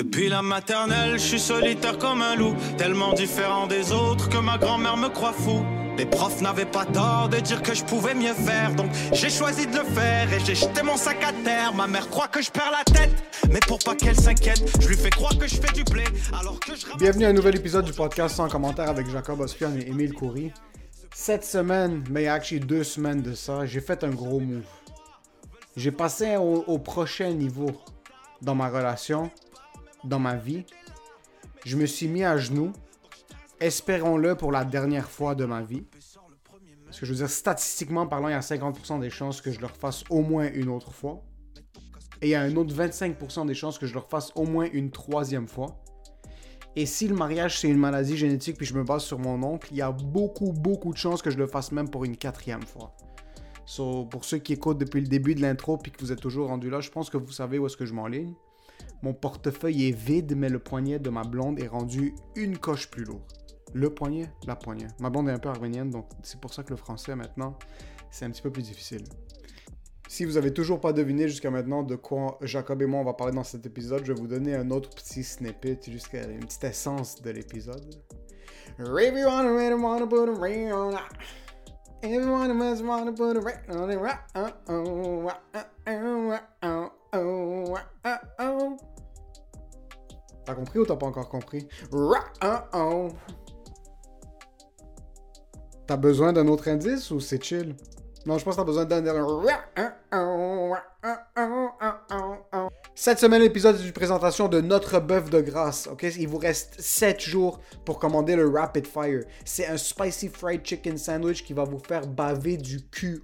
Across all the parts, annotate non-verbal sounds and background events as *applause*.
Depuis la maternelle, je suis solitaire comme un loup, tellement différent des autres que ma grand-mère me croit fou. Les profs n'avaient pas tort de dire que je pouvais mieux faire, donc j'ai choisi de le faire et j'ai jeté mon sac à terre. Ma mère croit que je perds la tête, mais pour pas qu'elle s'inquiète, je lui fais croire que je fais du blé alors que je Bienvenue à un nouvel épisode du podcast sans commentaire avec Jacob Ospian et Émile Coury. Cette semaine, mais actually deux semaines de ça, j'ai fait un gros move. J'ai passé au prochain niveau dans ma relation, dans ma vie. Je me suis mis à genoux, espérons-le pour la dernière fois de ma vie. Parce que je veux dire, statistiquement parlant, il y a 50% des chances que je le refasse au moins une autre fois. Et il y a un autre 25% des chances que je le refasse au moins une troisième fois. Et si le mariage c'est une maladie génétique puis je me base sur mon oncle, il y a beaucoup beaucoup de chances que je le fasse même pour une quatrième fois. So, pour ceux qui écoutent depuis le début de l'intro puis que vous êtes toujours rendu là, je pense que vous savez où est-ce que je m'enligne. Mon portefeuille est vide, mais le poignet de ma blonde est rendu une coche plus lourd. Le poignet, la poignée. Ma blonde est un peu arménienne, donc c'est pour ça que le français maintenant, c'est un petit peu plus difficile. Si vous avez toujours pas deviné jusqu'à maintenant de quoi Jacob et moi on va parler dans cet épisode, je vais vous donner un autre petit snippet, jusqu'à une petite essence de l'épisode. T'as compris ou t'as pas encore compris? T'as besoin d'un autre indice ou c'est chill? Non, je pense que t'as besoin d'un. Cette semaine, l'épisode est une présentation de notre bœuf de grâce. Ok, il vous reste 7 jours pour commander le Rapid Fire. C'est un spicy fried chicken sandwich qui va vous faire baver du cul.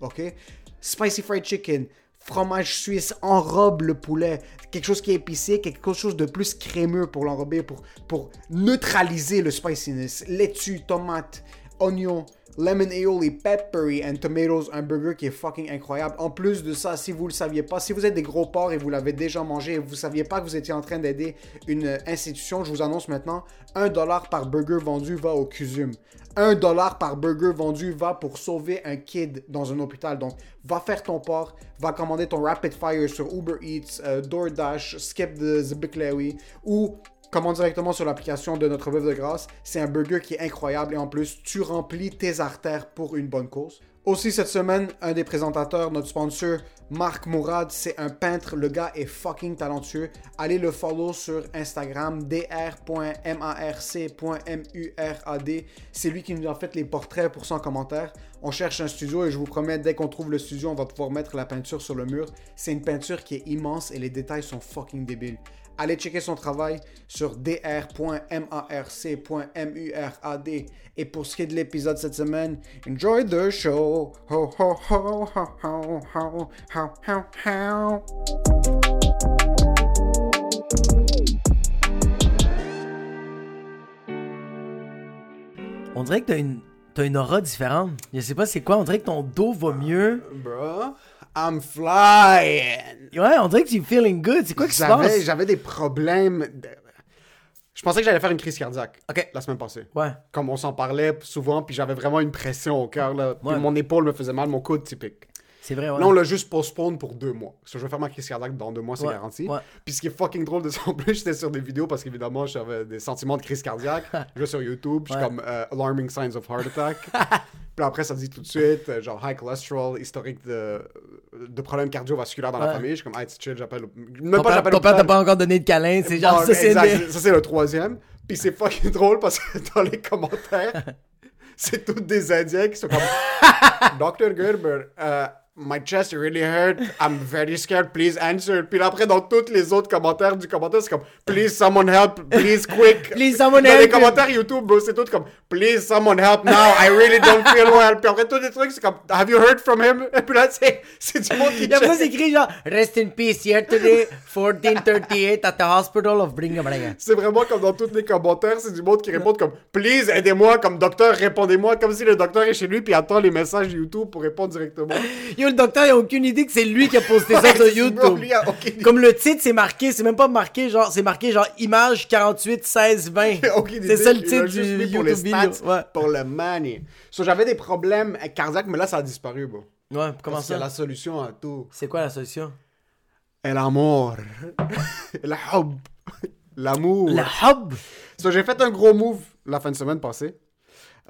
Spicy fried chicken. Fromage suisse enrobe le poulet. Quelque chose qui est épicé, quelque chose de plus crémeux pour l'enrober, pour, pour neutraliser le spiciness. Laitue, tomate, oignon, lemon aioli, peppery and tomatoes, un burger qui est fucking incroyable. En plus de ça, si vous le saviez pas, si vous êtes des gros porcs et vous l'avez déjà mangé et vous saviez pas que vous étiez en train d'aider une institution, je vous annonce maintenant, un dollar par burger vendu va au CUSUM. Un dollar par burger vendu va pour sauver un kid dans un hôpital. Donc, va faire ton porc, va commander ton Rapid Fire sur Uber Eats, euh, DoorDash, Skip the Zbiklewi ou commande directement sur l'application de notre veuve de grâce. C'est un burger qui est incroyable et en plus, tu remplis tes artères pour une bonne cause. Aussi cette semaine, un des présentateurs, notre sponsor, Marc Mourad, c'est un peintre. Le gars est fucking talentueux. Allez le follow sur Instagram, dr.marc.murad. C'est lui qui nous a fait les portraits pour son commentaire. On cherche un studio et je vous promets, dès qu'on trouve le studio, on va pouvoir mettre la peinture sur le mur. C'est une peinture qui est immense et les détails sont fucking débiles. Allez checker son travail sur dr.marc.murad. Et pour ce qui est de l'épisode cette semaine, enjoy the show! Ho, ho, ho, ho, ho, ho, ho, ho. On dirait que t'as une, as une aura différente. Je sais pas c'est quoi, on dirait que ton dos va mieux. Bruh. I'm flying. Ouais, on dirait que tu feeling good. C'est quoi qui se passe? j'avais des problèmes. de- Je pensais que j'allais faire une crise cardiaque Ok. la semaine passée. Ouais. Comme on s'en parlait souvent, puis j'avais vraiment une pression au cœur. Là. Puis Ouais. Mon épaule me faisait mal, mon coude typique. C'est vrai, ouais. Là, on l'a juste postpone pour deux mois. Parce que je vais faire ma crise cardiaque dans deux mois, c'est Ouais, garanti. ouais. Puis ce qui est fucking drôle de ça, en plus, j'étais sur des vidéos parce qu'évidemment, j'avais des sentiments de crise cardiaque. *laughs* je vais sur YouTube, puis je suis Ouais. comme euh, Alarming Signs of Heart Attack. *laughs* puis après, ça dit tout de suite, euh, genre high cholesterol, historique de, de problèmes cardiovasculaires dans la famille. Je suis comme, hey, c'est chill, j'appelle. Même ton pas j'appelle ton père t'a pas encore donné de câlin. C'est genre, Ah, ça, c'est le- ça, c'est le troisième. Puis c'est fucking drôle parce que dans les commentaires, *laughs* c'est tous des Indiens qui sont comme *laughs* Dr. Gerber, uh, my chest really hurt. I'm very scared. Please answer. Puis après, dans tous les autres commentaires du commentaire, c'est comme Please someone help. Please quick. *laughs* Please, someone Dans help. les commentaires YouTube, c'est tout comme Please someone help now. I really don't feel well. Puis après, tous les trucs, c'est comme Have you heard from him? Et puis là, c'est c'est du monde qui Et après, c'est écrit genre, Rest in peace, today, 1438 at the hospital of Bringabraga. C'est vraiment comme dans tous les commentaires, c'est du monde qui répond comme Please aidez-moi, comme docteur, répondez-moi, comme si le docteur est chez lui puis attend les messages YouTube pour répondre directement. Yo, le docteur, il a aucune idée que c'est lui qui a posté ça sur YouTube. Comme le titre, c'est marqué, c'est même pas marqué, genre, c'est marqué genre image 48, 16, 20. Aucune C'est ça le titre du pour les YouTube vidéo. stats, Ouais. Pour le money. So, j'avais des problèmes cardiaques, mais là, ça a disparu, bro. Ouais, comment Parce ça? la solution à tout. C'est quoi la solution? *laughs* L'amour. Le hub? So, j'ai fait un gros move la fin de semaine passée.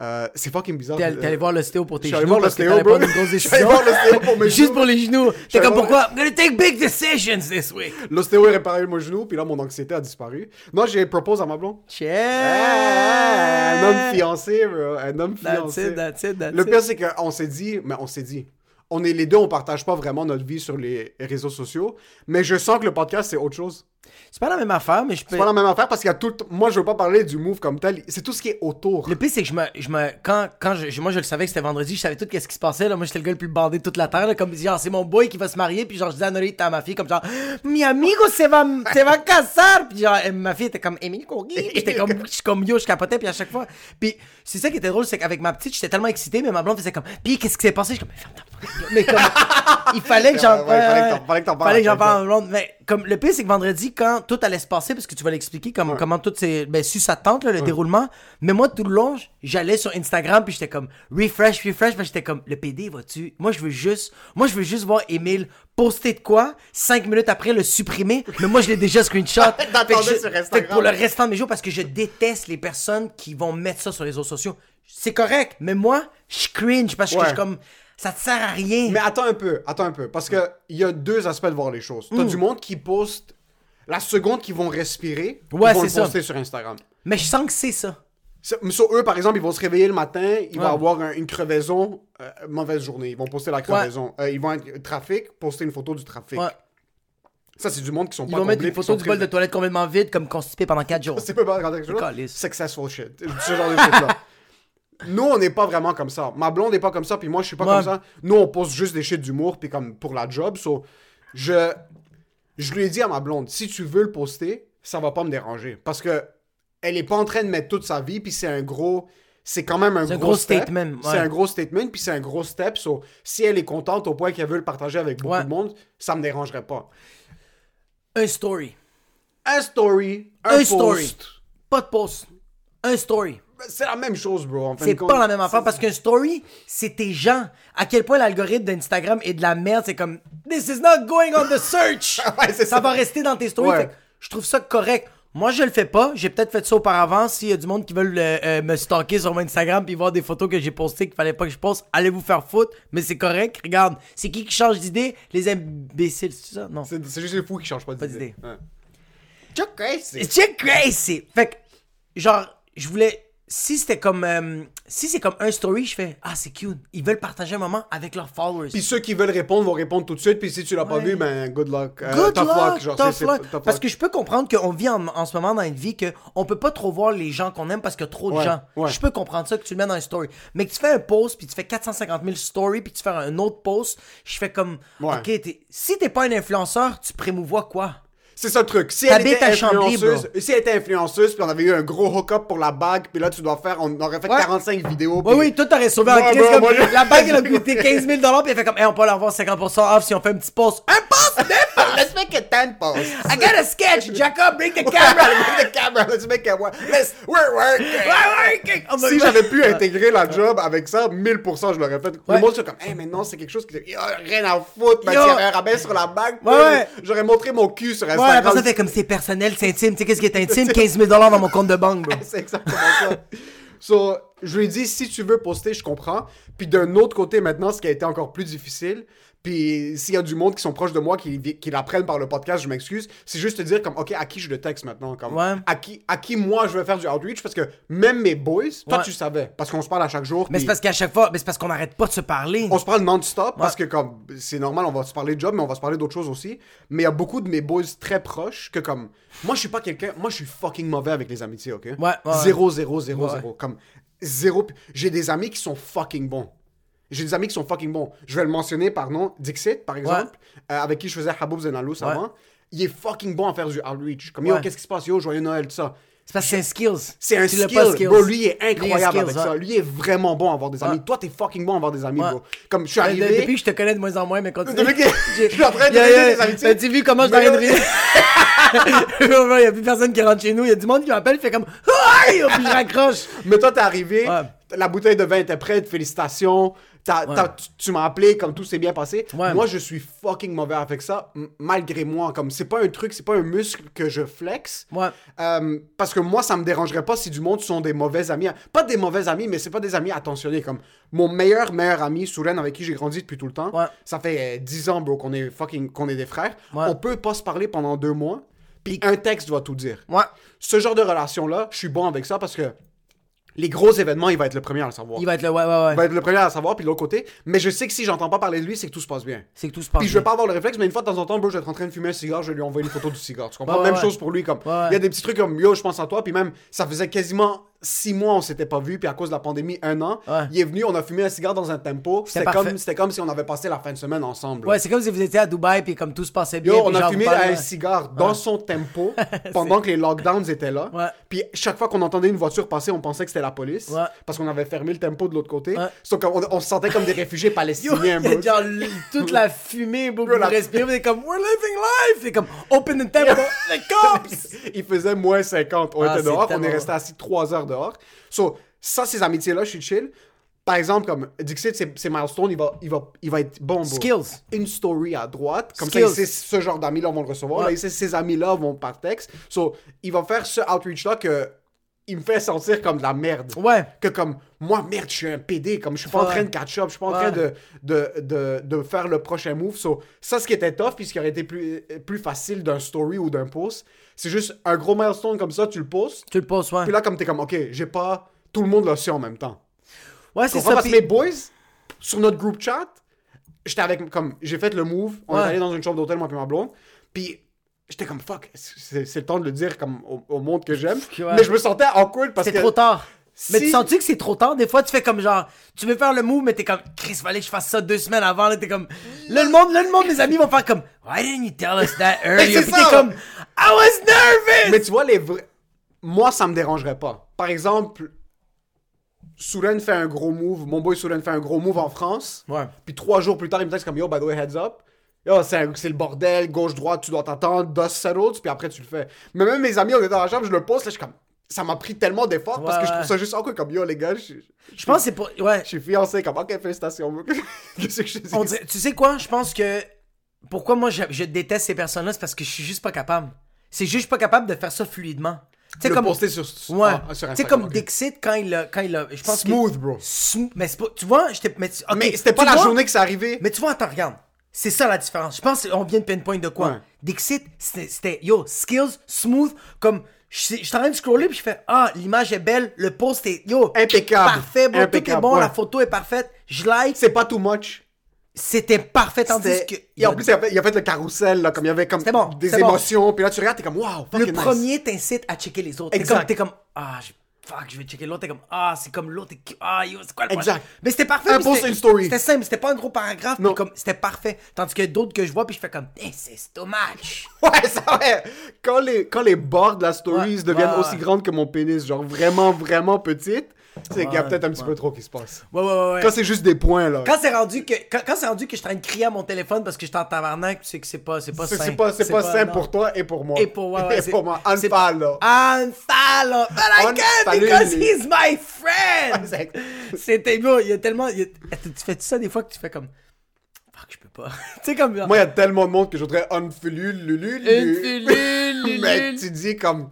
Euh, c'est fucking bizarre. T'es allé voir l'ostéo pour tes suis allé genoux voir l'ostéo, bro. pas une grosse *laughs* décision. voir l'ostéo pour mes *laughs* Juste genoux. pour les genoux. T'es comme pourquoi? I'm gonna take big decisions this week. L'ostéo a réparé mon genou, puis là, mon anxiété a disparu. Non, j'ai proposé à ma blonde. Check. Ah, un homme fiancé, bro. Un homme That's fiancé. it, that's it, that's Le pire, c'est qu'on s'est dit, mais on s'est dit, on est les deux, on partage pas vraiment notre vie sur les réseaux sociaux, mais je sens que le podcast, c'est autre chose. C'est pas la même affaire, mais je peux. C'est pas la même affaire parce qu'il y a tout. Moi, je veux pas parler du move comme tel. C'est tout ce qui est autour. Le pire, c'est que je me, je me, quand, quand je, moi, je le savais que c'était vendredi, je savais tout qu'est-ce qui se passait, là. Moi, j'étais le gars le plus bandé de toute la terre, là. Comme, genre, c'est mon boy qui va se marier, puis genre, je disais à Norita, à ma fille, comme genre, mi amigo se va, se va casar. Puis genre, ma fille était comme, Courgui. Puis j'étais comme, je suis comme yo, je capotais, puis à chaque fois. Puis c'est ça qui était drôle, c'est qu'avec ma petite, j'étais tellement excité, mais ma blonde faisait comme, puis qu'est-ce qui s'est passé? Je comme, mais ferme ta gueule. Mais comme, il fallait que j'en, Ouais, ouais, fallait que fallait j'en parle à ma blonde. Mais comme, le pire, c'est que vendredi, quand tout allait se passer, parce que tu vas l'expliquer, comme, comment tout s'est, ben, su sa tente, là, le déroulement. Mais moi, tout le long, j'allais sur Instagram, puis j'étais comme, refresh, refresh, puis j'étais comme, le PD, vas-tu? Moi, je veux juste, moi, je veux juste voir Emile poster de quoi, cinq minutes après le supprimer, mais moi, je l'ai déjà screenshot. *laughs* Fait que T'attendais je- sur fait que Instagram. pour le restant de mes jours, parce que je déteste les personnes qui vont mettre ça sur les réseaux sociaux. C'est correct, mais moi, je cringe, parce que Ouais. je suis comme, ça te sert à rien. Mais attends un peu, attends un peu. Parce que il y a deux aspects de voir les choses. Mm. T'as du monde qui poste la seconde qu'ils vont respirer, Ouais, ils vont le ça. poster sur Instagram. Mais je sens que c'est ça. Sur eux, par exemple, ils vont se réveiller le matin, ils vont Ouais. avoir un- une crevaison, euh, mauvaise journée. Ils vont poster la crevaison. Euh, ils vont être trafic, poster une photo du trafic. Ouais. Ça, c'est du monde qui sont Ils pas vont mettre une photo du bol de toilette complètement vide, comme constipé pendant 4 *laughs* jours. C'est pas quelque chose. Calice. Successful shit. Ce genre de shit-là. *laughs* Nous, on n'est pas vraiment comme ça. Ma blonde n'est pas comme ça, puis moi, je suis pas Ouais. comme ça. Nous, on poste juste des shit d'humour, puis comme pour la job. So, je, je lui ai dit à ma blonde, si tu veux le poster, ça va pas me déranger. Parce que elle est pas en train de mettre toute sa vie, puis c'est un gros... C'est quand même un C'est un gros, gros step. statement, ouais. C'est un gros statement, puis c'est un gros step. So, si elle est contente au point qu'elle veut le partager avec beaucoup Ouais. de monde, ça me dérangerait pas. Un story. Un story, un, Un post, story. Pas de post. Un story. C'est la même chose, bro. en fin C'est compte. pas la même affaire parce qu'un story, c'est tes gens. À quel point l'algorithme d'Instagram est de la merde, c'est comme This is not going on the search. *laughs* Ouais, ça ça. va rester dans tes stories. Ouais. Je trouve ça correct. Moi, je le fais pas. J'ai peut-être fait ça auparavant. S'il y a du monde qui veulent euh, euh, me stalker sur mon Instagram puis voir des photos que j'ai postées qu'il fallait pas que je poste, allez vous faire foutre. Mais c'est correct. Regarde, c'est qui qui change d'idée? Les imbéciles, c'est ça? Non. C'est juste les fous qui changent pas Pas d'idée. d'idée. Ouais. Chuck crazy. It's just crazy. Fait que, genre, je voulais. Si c'était comme. euh, si c'est comme un story, je fais Ah, c'est cute. Ils veulent partager un moment avec leurs followers. Puis ceux qui veulent répondre vont répondre tout de suite. Puis si tu l'as pas vu, ben good luck. Euh, Good tough luck, genre, tough luck. tough Parce luck. que je peux comprendre qu'on vit en, en ce moment dans une vie que on peut pas trop voir les gens qu'on aime parce qu'il y a trop de Ouais, gens. ouais. Je peux comprendre ça que tu le mets dans une story. Mais que tu fais un post puis tu fais 450 000 stories puis tu fais un autre post, je fais comme. OK, t'es- si t'es pas un influenceur, tu prémouvois quoi? C'est ça le truc. Si elle était influenceuse, si elle était influenceuse, puis on avait eu un gros hook-up pour la bague, puis là tu dois faire, on aurait fait Ouais. 45 vidéos. Oui, puis- oui, toi t'aurais sauvé en crise bro, comme je- la bague elle a coûté 15 000 puis elle fait comme, hey, on peut l'avoir 50% off si on fait un petit post. Un post, *laughs* Let's make it 10 posts. I got a sketch, Jacob, bring the camera. *laughs* the camera. Let's make it one. Let's, we're working. Ouais, on va- Si j'avais pu intégrer la job avec ça, 1000% je l'aurais fait. Ouais. Le monde comme, hey, mais non, c'est quelque chose qui. Rien à foutre, un rabais sur la bague, Ouais, j'aurais montré mon cul sur Ouais, la personne fait comme c'est personnel, c'est intime. Tu sais qu'est-ce qui est *laughs* intime? 15 000 dans mon compte de banque, bro. *laughs* c'est exactement ça. So, je lui ai dit, si tu veux poster, je comprends. Puis d'un autre côté, maintenant, ce qui a été encore plus difficile, puis s'il y a du monde qui sont proches de moi, qui, qui l'apprennent par le podcast, je m'excuse, c'est juste te dire comme, OK, à qui je le texte maintenant? Comme, Ouais. à, qui, à qui moi je vais faire du outreach? Parce que même mes boys, toi Ouais. tu savais, parce qu'on se parle à chaque jour. Mais c'est parce qu'à chaque fois, mais c'est parce qu'on n'arrête pas de se parler. on se parle non-stop parce que comme c'est normal, on va se parler de job, mais on va se parler d'autres choses aussi. Mais il y a beaucoup de mes boys très proches que comme moi je suis pas quelqu'un, moi je suis fucking mauvais avec les amitiés, ok? Ouais, ouais, Zéro, zéro, zéro, Ouais. zéro. Comme zéro. J'ai des amis qui sont fucking bons. J'ai des amis qui sont fucking bons. Je vais le mentionner par nom, Dixit par exemple, euh, avec qui je faisais Haboub Zenalous Ouais. avant. Il est fucking bon à faire du outreach. Comme yo, qu'est-ce qui se passe? Yo, joyeux Noël, tout ça. C'est parce que c'est un skills. C'est un Tu skill. skills. Bro, lui il est Lui, il est incroyable skills, avec ouais. ça. Lui est vraiment bon à avoir des amis. Ouais. Toi, t'es fucking bon à avoir des amis, Ouais. bro. Comme je suis arrivé. de- Depuis que je te connais de moins en moins, mais. Depuis que- *laughs* je suis en train de Yeah, des amitiés. T'as-tu vu comment je t'arrête de rire? *laughs* Il y a plus personne qui rentre chez nous. Il y a du monde qui m'appelle, fait comme! *laughs* Puis je raccroche. Mais toi, t'es arrivé, la bouteille de vin était prête, félicitations. T'as- Ouais. t'as- tu, tu m'as appelé, comme tout s'est bien passé. Ouais. Moi, je suis fucking mauvais avec ça, malgré moi. Comme, c'est pas un truc, c'est pas un muscle que je flex. Ouais. Euh, parce que moi, ça me dérangerait pas si du monde sont des mauvais amis. Pas des mauvais amis, mais c'est pas des amis attentionnés. Comme mon meilleur, meilleur ami, Souren, avec qui j'ai grandi depuis tout le temps. Ça fait euh, 10 ans, bro, qu'on est fucking, qu'on est des frères. On peut pas se parler pendant deux mois. Puis un texte va tout dire. Ouais. Ce genre de relation-là, je suis bon avec ça parce que les gros événements, il va être le premier à le savoir. Il va être le. Ouais, ouais, ouais. Il va être le premier à le savoir, puis de l'autre côté. Mais je sais que si j'entends pas parler de lui, c'est que tout se passe bien. C'est que tout se passe. Puis je vais bien. pas avoir le réflexe, mais une fois de temps en temps, bro, je vais être en train de fumer un cigare, je vais lui envoyer une photo du cigare. Tu comprends? Même chose pour lui, comme. Il y a des petits trucs comme yo, je pense à toi, puis même, ça faisait quasiment six mois on s'était pas vu, puis à cause de la pandémie, un an. Ouais. Il est venu, on a fumé un cigare dans un tempo. C'était comme, c'était comme si on avait passé la fin de semaine ensemble. Ouais, c'est comme si vous étiez à Dubaï, puis comme tout se passait bien. Yo, on a fumé un cigare dans son tempo *laughs* pendant que les lockdowns étaient là. Puis chaque fois qu'on entendait une voiture passer, on pensait que c'était la police. Parce qu'on avait fermé le tempo de l'autre côté. Sauf qu'on on se sentait comme des réfugiés *laughs* Yo, palestiniens, il y a bro. genre toute la fumée, vous la- respirez, vous êtes comme, we're living life! C'est comme, open the temple, *laughs* les cops! Il faisait moins 50. On Ah, était dehors, on est resté assis 3 heures dehors. So, ça, ces amitiés-là, je suis chill. Par exemple, comme Dixit, c'est milestone, il va, il, va, il va être bon. Skills. Une story à droite. Comme Skills. ça, il sait ce genre d'amis-là vont le recevoir. Ouais. Là, il sait ces amis-là vont par texte. So, il va faire ce outreach-là que il me fait sentir comme de la merde. Ouais. Que comme, moi, merde, je suis un PD. Comme, je suis pas en train de catch up. Je suis pas en train de, de, de, de faire le prochain move. So, ça, ce qui était tough, puis ce qui aurait été plus, plus facile d'un story ou d'un post, c'est juste un gros milestone comme ça, tu le postes. Tu le poses, ouais. Puis là, comme t'es comme, ok, j'ai pas. Tout le monde l'a su en même temps. Ouais, c'est ça. Parce que puis- mes boys, sur notre group chat, j'étais avec. Comme, j'ai fait le move. On Ouais. est allé dans une chambre d'hôtel, moi et ma blonde. Puis. J'étais comme fuck, c'est c'est le temps de le dire comme au, au monde que j'aime. Ouais. Mais je me sentais awkward parce C'est que. trop tard. Mais tu sens-tu que c'est trop tard? Des fois, tu fais comme genre, tu veux faire le move, mais t'es comme, Chris, fallait que je fasse ça deux semaines avant. Là, t'es comme, là, le monde, là, le monde, mes amis vont faire comme, Why didn't you tell us that *laughs* earlier? c'est Puis ça. t'es comme, I was nervous! Mais tu vois, les vrais. Moi, ça me dérangerait pas. Par exemple, Souren fait un gros move. Mon boy Souren fait un gros move en France. Ouais. Puis trois jours plus tard, il me texte comme Yo, by the way, heads up. Yo, c'est le bordel, gauche-droite, tu dois t'attendre, dust settles, puis après tu le fais. Mais même mes amis, on est dans la chambre, je le poste, là, je suis comme. Ça m'a pris tellement d'efforts parce Ouais, que je trouve ça juste awkward comme Yo, les gars, je, Je pense que c'est pour, ouais. je suis fiancé, comme Ok, félicitations. *laughs* Qu'est-ce que je dis? On dirait- tu sais quoi? Je pense que, pourquoi moi je, je déteste ces personnes-là, c'est parce que je suis juste pas capable. C'est juste je pas capable de faire ça fluidement. Tu sais, comme. poster sur, Ouais. ah, tu sais, comme. Dixit, quand il a. Quand il a je pense que- Smooth, bro. Mais c'est pas. Tu vois. Mais, tu- ok, Mais c'était pas la vois? journée que c'est arrivé. Mais tu vois, attends, regarde. C'est ça la différence. Je pense qu'on vient de pinpoint de quoi? Ouais. Dixit, c'était, yo, skills, smooth, comme, je suis en train de scroller, puis je fais, ah, l'image est belle, le post est, yo, Impeccable. parfait, bro, tout est Impeccable, bon, ouais. la photo est parfaite, je like, C'est pas too much. c'était parfait, tandis C'était- que... Et en plus, il a, fait, il a fait le carrousel, là, comme il y avait comme bon, des bon. émotions. Puis là, tu regardes, t'es comme, wow, le nice. premier t'incite à checker les autres. Exact. t'es comme, ah, je- fuck, je vais checker l'autre, t'es comme, ah, c'est comme l'autre, ah, yo, c'est quoi le Exact. Mais c'était parfait. Un post, une story. C'était simple, c'était pas un gros paragraphe, Non. comme, c'était parfait. Tandis que d'autres que je vois, puis je fais comme, eh, c'est dommage. *laughs* Ouais, ça ouais. Quand les, quand les bords de la stories Ouais, deviennent ouais, aussi grandes que mon pénis, genre vraiment, vraiment petites, y a peut-être un petit peu trop qui se passe. Ouais, ouais, ouais. ouais. Quand c'est juste des points, là. Quand c'est rendu que quand, quand c'est rendu que je suis en train de crier à mon téléphone parce que je suis en tabarnak, c'est que c'est pas c'est pas C'est sain. c'est pas, c'est pas non. pour toi et pour moi. Et pour ouais, *laughs* et pour moi. c'est- Unfollow. Unfollow. But I can't because he's my friend. *laughs* C'était beau, il y a tellement il y a- tu fais ça des fois que tu fais comme fuck, je peux pas. *laughs* tu sais comme Moi, il y a tellement de monde que je voudrais unfollow, lulu, lulu. Unfollow, Mais lulu. tu dis comme.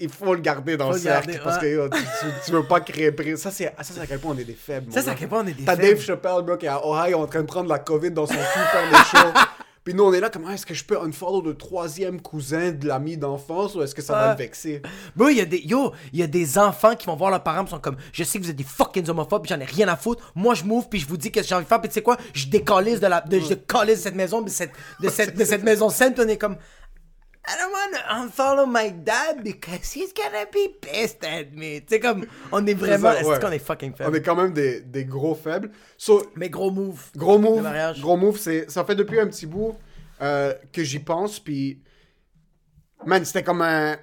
Il faut le garder dans Faut le le cercle garder, parce que ouais. yo, tu, tu- tu veux pas créer. Ça, c'est ça, à quel point on est des faibles. Ça, c'est à quel point on est des T'as. Dave Chappelle, bro, qui est à Ohio en train de prendre la COVID dans son cul, faire des *laughs* shows. Puis nous, on est là, comment est-ce que je peux unfollow le troisième cousin de l'ami d'enfance ou est-ce que ça va me vexer? Bro, il y a des yo, il y a des enfants qui vont voir leurs parents, sont comme je sais que vous êtes des fucking homophobes, j'en ai rien à foutre. Moi je m'ouvre puis je vous dis qu'est-ce que j'ai envie de faire, puis tu sais quoi? Je décalisse de la de je cette maison, de cette de cette de cette maison sainte, puis on est comme I don't want to unfollow my dad because he's gonna be pissed at me. Tu sais comme on est vraiment est-ce ouais. qu'on est fucking On faible. est quand même des, des gros faibles. So, Mais gros move. Gros move, gros move, c'est ça fait depuis un petit bout euh, que j'y pense, puis man, c'était comme un,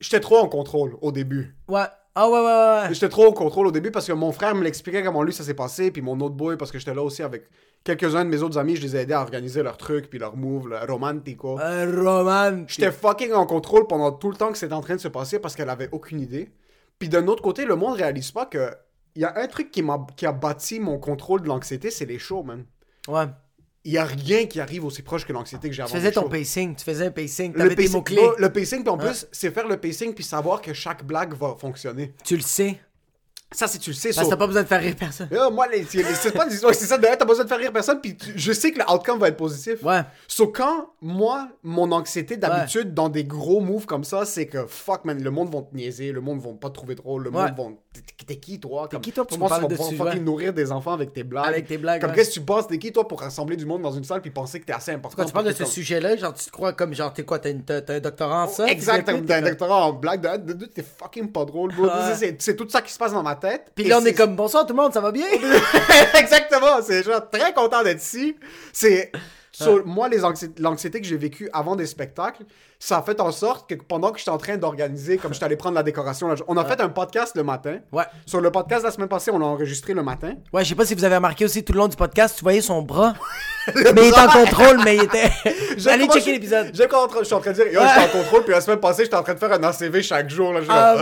j'étais trop en contrôle au début. Ouais. Ah ouais ouais ouais. J'étais trop en contrôle au début parce que mon frère me l'expliquait comment lui ça s'est passé, puis mon autre boy parce que j'étais là aussi avec quelques-uns de mes autres amis, je les ai aidés à organiser leurs trucs puis leurs moves, le romantico. Un roman. J'étais fucking en contrôle pendant tout le temps que c'était en train de se passer parce qu'elle avait aucune idée. Puis d'un autre côté, le monde réalise pas que il y a un truc qui, m'a, qui a bâti mon contrôle de l'anxiété, c'est les shows, man. Ouais. Il y a rien qui arrive aussi proche que l'anxiété que j'ai avant Tu faisais ton pacing. Tu faisais un pacing. Tes pacing, mots-clés. bon, le pacing, puis en Ouais. plus, c'est faire le pacing puis savoir que chaque blague va fonctionner. Tu le sais. Ça, si tu le sais, Parce que so- t'as pas besoin de faire rire personne. Euh, moi, les, c'est c'est pas des histoires, c'est ça, t'as besoin de faire rire personne, puis tu- je sais que le outcome va être positif. Ouais. So, quand, moi, mon anxiété d'habitude dans des gros moves comme ça, c'est que fuck, man, le monde va te niaiser, le monde va pas te trouver drôle, le Ouais. monde va. T'es- T'es qui, toi? Comme- qui, toi, pour Tu me penses que tu parler vas de ce fucking nourrir des enfants avec tes blagues Avec tes blagues, Comme ouais. qu'est-ce que tu penses? T'es qui, toi, pour rassembler du monde dans une salle puis penser que t'es assez important Quand tu parles de ce sujet-là, genre, tu te crois comme, genre, t'es quoi, t'as, une- t'as- t'as un doctorat en ça? Exact, tu t'as sais, t'as un t'es doctorat en blague de, de, de- t'es fucking pas drôle, bro. Ouais. C'est- C'est tout ça qui se passe dans ma tête. Puis là, on est comme, bonsoir tout le monde, ça va bien? *laughs* Exactement, c'est genre très content d'être ici. C'est sur moi l'anxiété que j'ai vécue avant des spectacles, ça a fait en sorte que pendant que j'étais en train d'organiser comme j'étais allé prendre la décoration, là, on a fait un podcast le matin. Ouais. Sur le podcast de la semaine passée, on l'a enregistré le matin. Ouais, je sais pas si vous avez remarqué aussi tout le long du podcast, tu voyais son bras. *laughs* mais il était en contrôle, mais il était. *laughs* Moi, checker l'épisode. je suis en train de dire, yo, j'étais en contrôle, puis la semaine passée, j'étais en train de faire un ACV chaque jour. Là, Ah,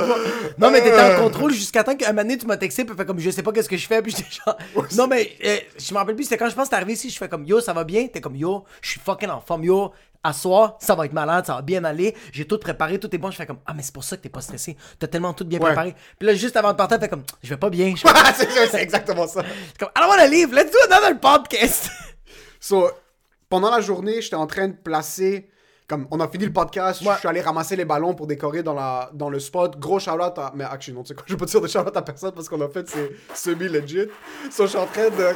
non, mais t'étais Euh. en contrôle jusqu'à temps qu'un moment donné, tu m'as texté, puis fait comme je sais pas qu'est-ce que je fais, puis j'étais genre. non, mais euh, je me rappelle plus, c'était quand je pense que t'es arrivé ici, je fais comme yo, ça va bien, t'es comme yo, je suis fucking en forme, yo, à soir, ça va être malade, ça va bien aller, j'ai tout préparé, tout est bon, je fais comme ah, mais c'est pour ça que t'es pas stressé, t'as tellement tout bien Ouais. préparé. Puis là, juste avant de partir, fait comme je vais pas bien, *laughs* c'est exactement ça. *laughs* comme I don't wanna leave, let's do another podcast. *laughs* So, pendant la journée, j'étais en train de placer. Comme on a fini le podcast, Ouais. je suis allé ramasser les ballons pour décorer dans, la, dans le spot. Gros shout-out à. Mais actually, non, tu sais quoi, je vais pas dire de shout-out à personne parce qu'on a fait, c'est semi-legit. So, je suis en train de.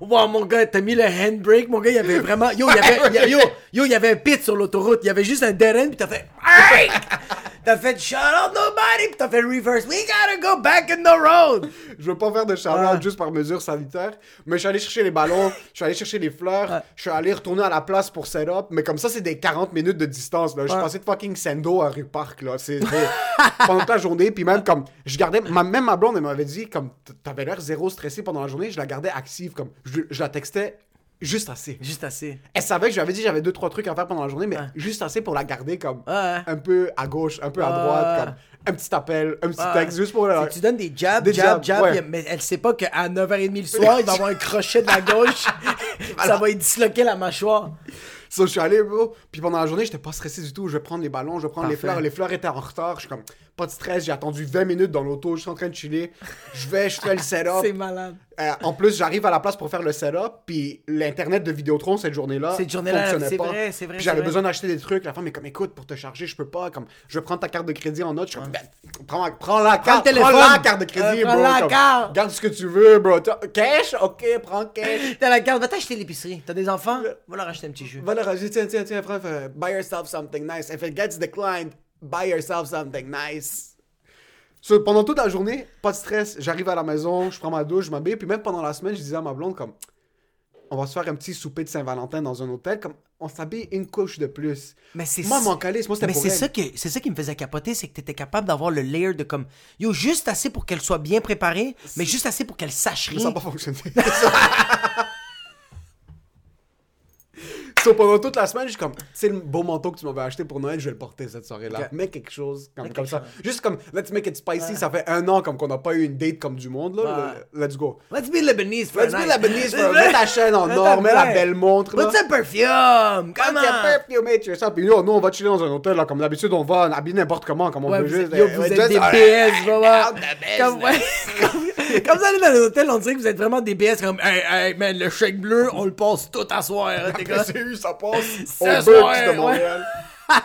Wow, mon gars, t'as mis le handbrake, mon gars, il y avait vraiment. Yo, il y avait, yo, yo, il y avait un pit sur l'autoroute, il y avait juste un dead end, pis t'as fait. Break! T'as fait shut up nobody, pis t'as fait reverse. We gotta go back in the road! Je veux pas faire de shout-out Ah. juste par mesure sanitaire. Mais je suis allé chercher les ballons, je suis allé chercher les fleurs, je suis allé retourner à la place pour set-up. Mais comme ça, c'est des 40 minutes de distance. Là. Je suis passé de fucking Sendo à Rue Park. Là. C'est, pendant la journée. Puis même comme. Je gardais. Ma, même ma blonde, elle m'avait dit, comme. T'avais l'air zéro stressé pendant la journée. Je la gardais active. Comme. Je, je la textais juste assez. Juste assez. Elle savait que je lui avais dit j'avais deux trois trucs à faire pendant la journée, mais Ouais. juste assez pour la garder comme Ouais. un peu à gauche, un peu à droite, comme un petit appel, un petit texte, juste pour la... Que tu donnes des jabs, Des jabs, jabs, ouais. mais elle sait pas qu'à 9h30 le soir, il va avoir un crochet de la gauche. *laughs* ça va lui disloquer la mâchoire. So, je suis allé, bro. Puis pendant la journée, j'étais pas stressé du tout. Je vais prendre les ballons, je vais prendre les fleurs. Les fleurs étaient en retard. Je suis comme, pas de stress. J'ai attendu 20 minutes dans l'auto. Je suis en train de chiller. Je vais, je fais le *laughs* setup. C'est malade. Euh, en plus, j'arrive à la place pour faire le setup. Puis l'internet de Vidéotron, cette journée-là. Cette journée-là, fonctionnait c'est pas. vrai, c'est vrai, j'avais besoin d'acheter des trucs. La femme est comme, écoute, pour te charger, je peux pas. Comme, je vais prendre ta carte de crédit en note. Je suis comme, ben, prends, prends la carte. téléphone. Prends la carte de crédit, Euh, prends bro. la Comme, carte. Garde ce que tu veux, bro. Cash? Ok, prends cash. *laughs* T'as la carte, va t'acheter l'épicerie. T'as des enfants? Va leur acheter un petit jeu. Va leur ajouter, tiens, tiens, tiens, frère, buy yourself something nice. If it gets declined, buy yourself something nice. So, pendant toute la journée, pas de stress. J'arrive à la maison, je prends ma douche, je m'habille. Puis même pendant la semaine, je disais à ma blonde, comme, on va se faire un petit souper de Saint-Valentin dans un hôtel. Comme, on s'habille une couche de plus. Mais c'est Moi, ça- mon calice, moi, c'était Mais c'est ça, que, c'est ça qui me faisait capoter, c'est que t'étais capable d'avoir le layer de comme, yo, juste assez pour qu'elle soit bien préparée, mais juste assez pour qu'elle sache Mais ça rien. n'a pas fonctionné. *laughs* So, pendant toute la semaine, je suis comme, c'est le beau manteau que tu m'avais acheté pour Noël, je vais le porter cette soirée-là. Mets quelque chose comme, comme ça. chose. Juste comme, let's make it spicy. Ça fait un an comme qu'on n'a pas eu une date comme du monde. Là. Ouais. Let's go. Let's be Lebanese for Let's a be night. Lebanese. for- Mets ta chaîne en or, mets la belle montre. Put some perfume! Come tu on! perfume it yourself. Puis nous, on va chiller dans un hôtel, là, comme d'habitude, on va habiller n'importe comment, comme on Ouais, veut juste. yo, vous êtes des vraiment. *laughs* out the Comme, *laughs* allez dans les hôtels, on dirait que vous êtes vraiment des BS. Comme, hey, hey, man, le chèque bleu, on le passe tout à soir, hein, *laughs* t'es Ça passe. Au Burks de. Montréal. *laughs*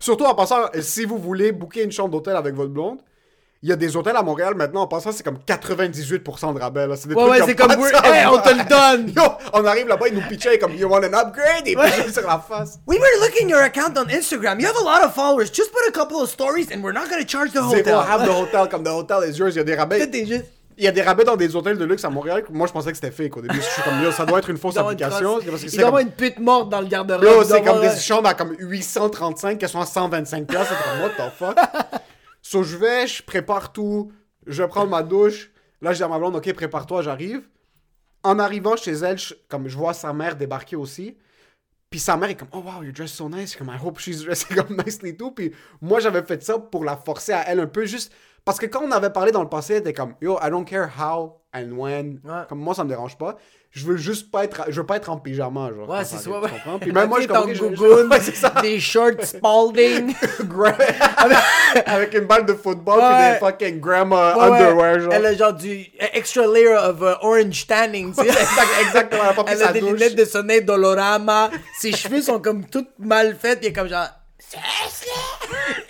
Surtout en passant, si vous voulez booker une chambre d'hôtel avec votre blonde, il y a des hôtels à Montréal maintenant, en passant, c'est comme 98% de rabais. Là. C'est des Ouais, trucs ouais, c'est comme, sens. hey, on te le donne! *laughs* Yo, on arrive là-bas, ils nous pitchaient comme You want an upgrade? Et Ouais. sur la face. We were looking your account on Instagram. You have a lot of followers. Just put a couple of stories and we're not gonna charge the hotel. Zéro have the hotel, comme the hotel is yours. Il y a des rabais. Il y a des rabais dans des hôtels de luxe à Montréal. Moi, je pensais que c'était fake au début. Je suis comme, yo, ça doit être une fausse application. crosse. Parce que Il c'est doit avoir comme, une pute morte dans le garde-robe. C'est comme des chambres à comme 835 qui sont à 125 pièces. C'est comme, what the fuck? *laughs* so, je vais, je prépare tout. Je prends ma douche. Là, je dis à ma blonde, OK, prépare-toi, j'arrive. En arrivant chez elle, je, comme je vois sa mère débarquer aussi. Puis sa mère est comme, oh wow, you're dressed so nice. Comme, I hope she's dressed comme *laughs* nicely too. Puis moi, j'avais fait ça pour la forcer à elle un peu, juste Parce que quand on avait parlé dans le passé, était comme, yo, I don't care how and when. Ouais. Comme moi, ça me dérange pas. Je veux juste pas être, je veux pas être en pyjama, genre. Ouais, c'est ça Ouais. Puis *laughs* même moi, je T'es en comprends. je- je- gougoune, *laughs* ça. Des shorts *laughs* Spalding. Avec une balle de football puis des fucking grandma underwear, genre. Elle a genre du extra layer of uh, orange tanning, tu sais. Exact- exactement, elle a Elle des douche. lunettes de soleil Dolorama. Ses cheveux sont comme toutes mal faites. Est comme genre... Seriously?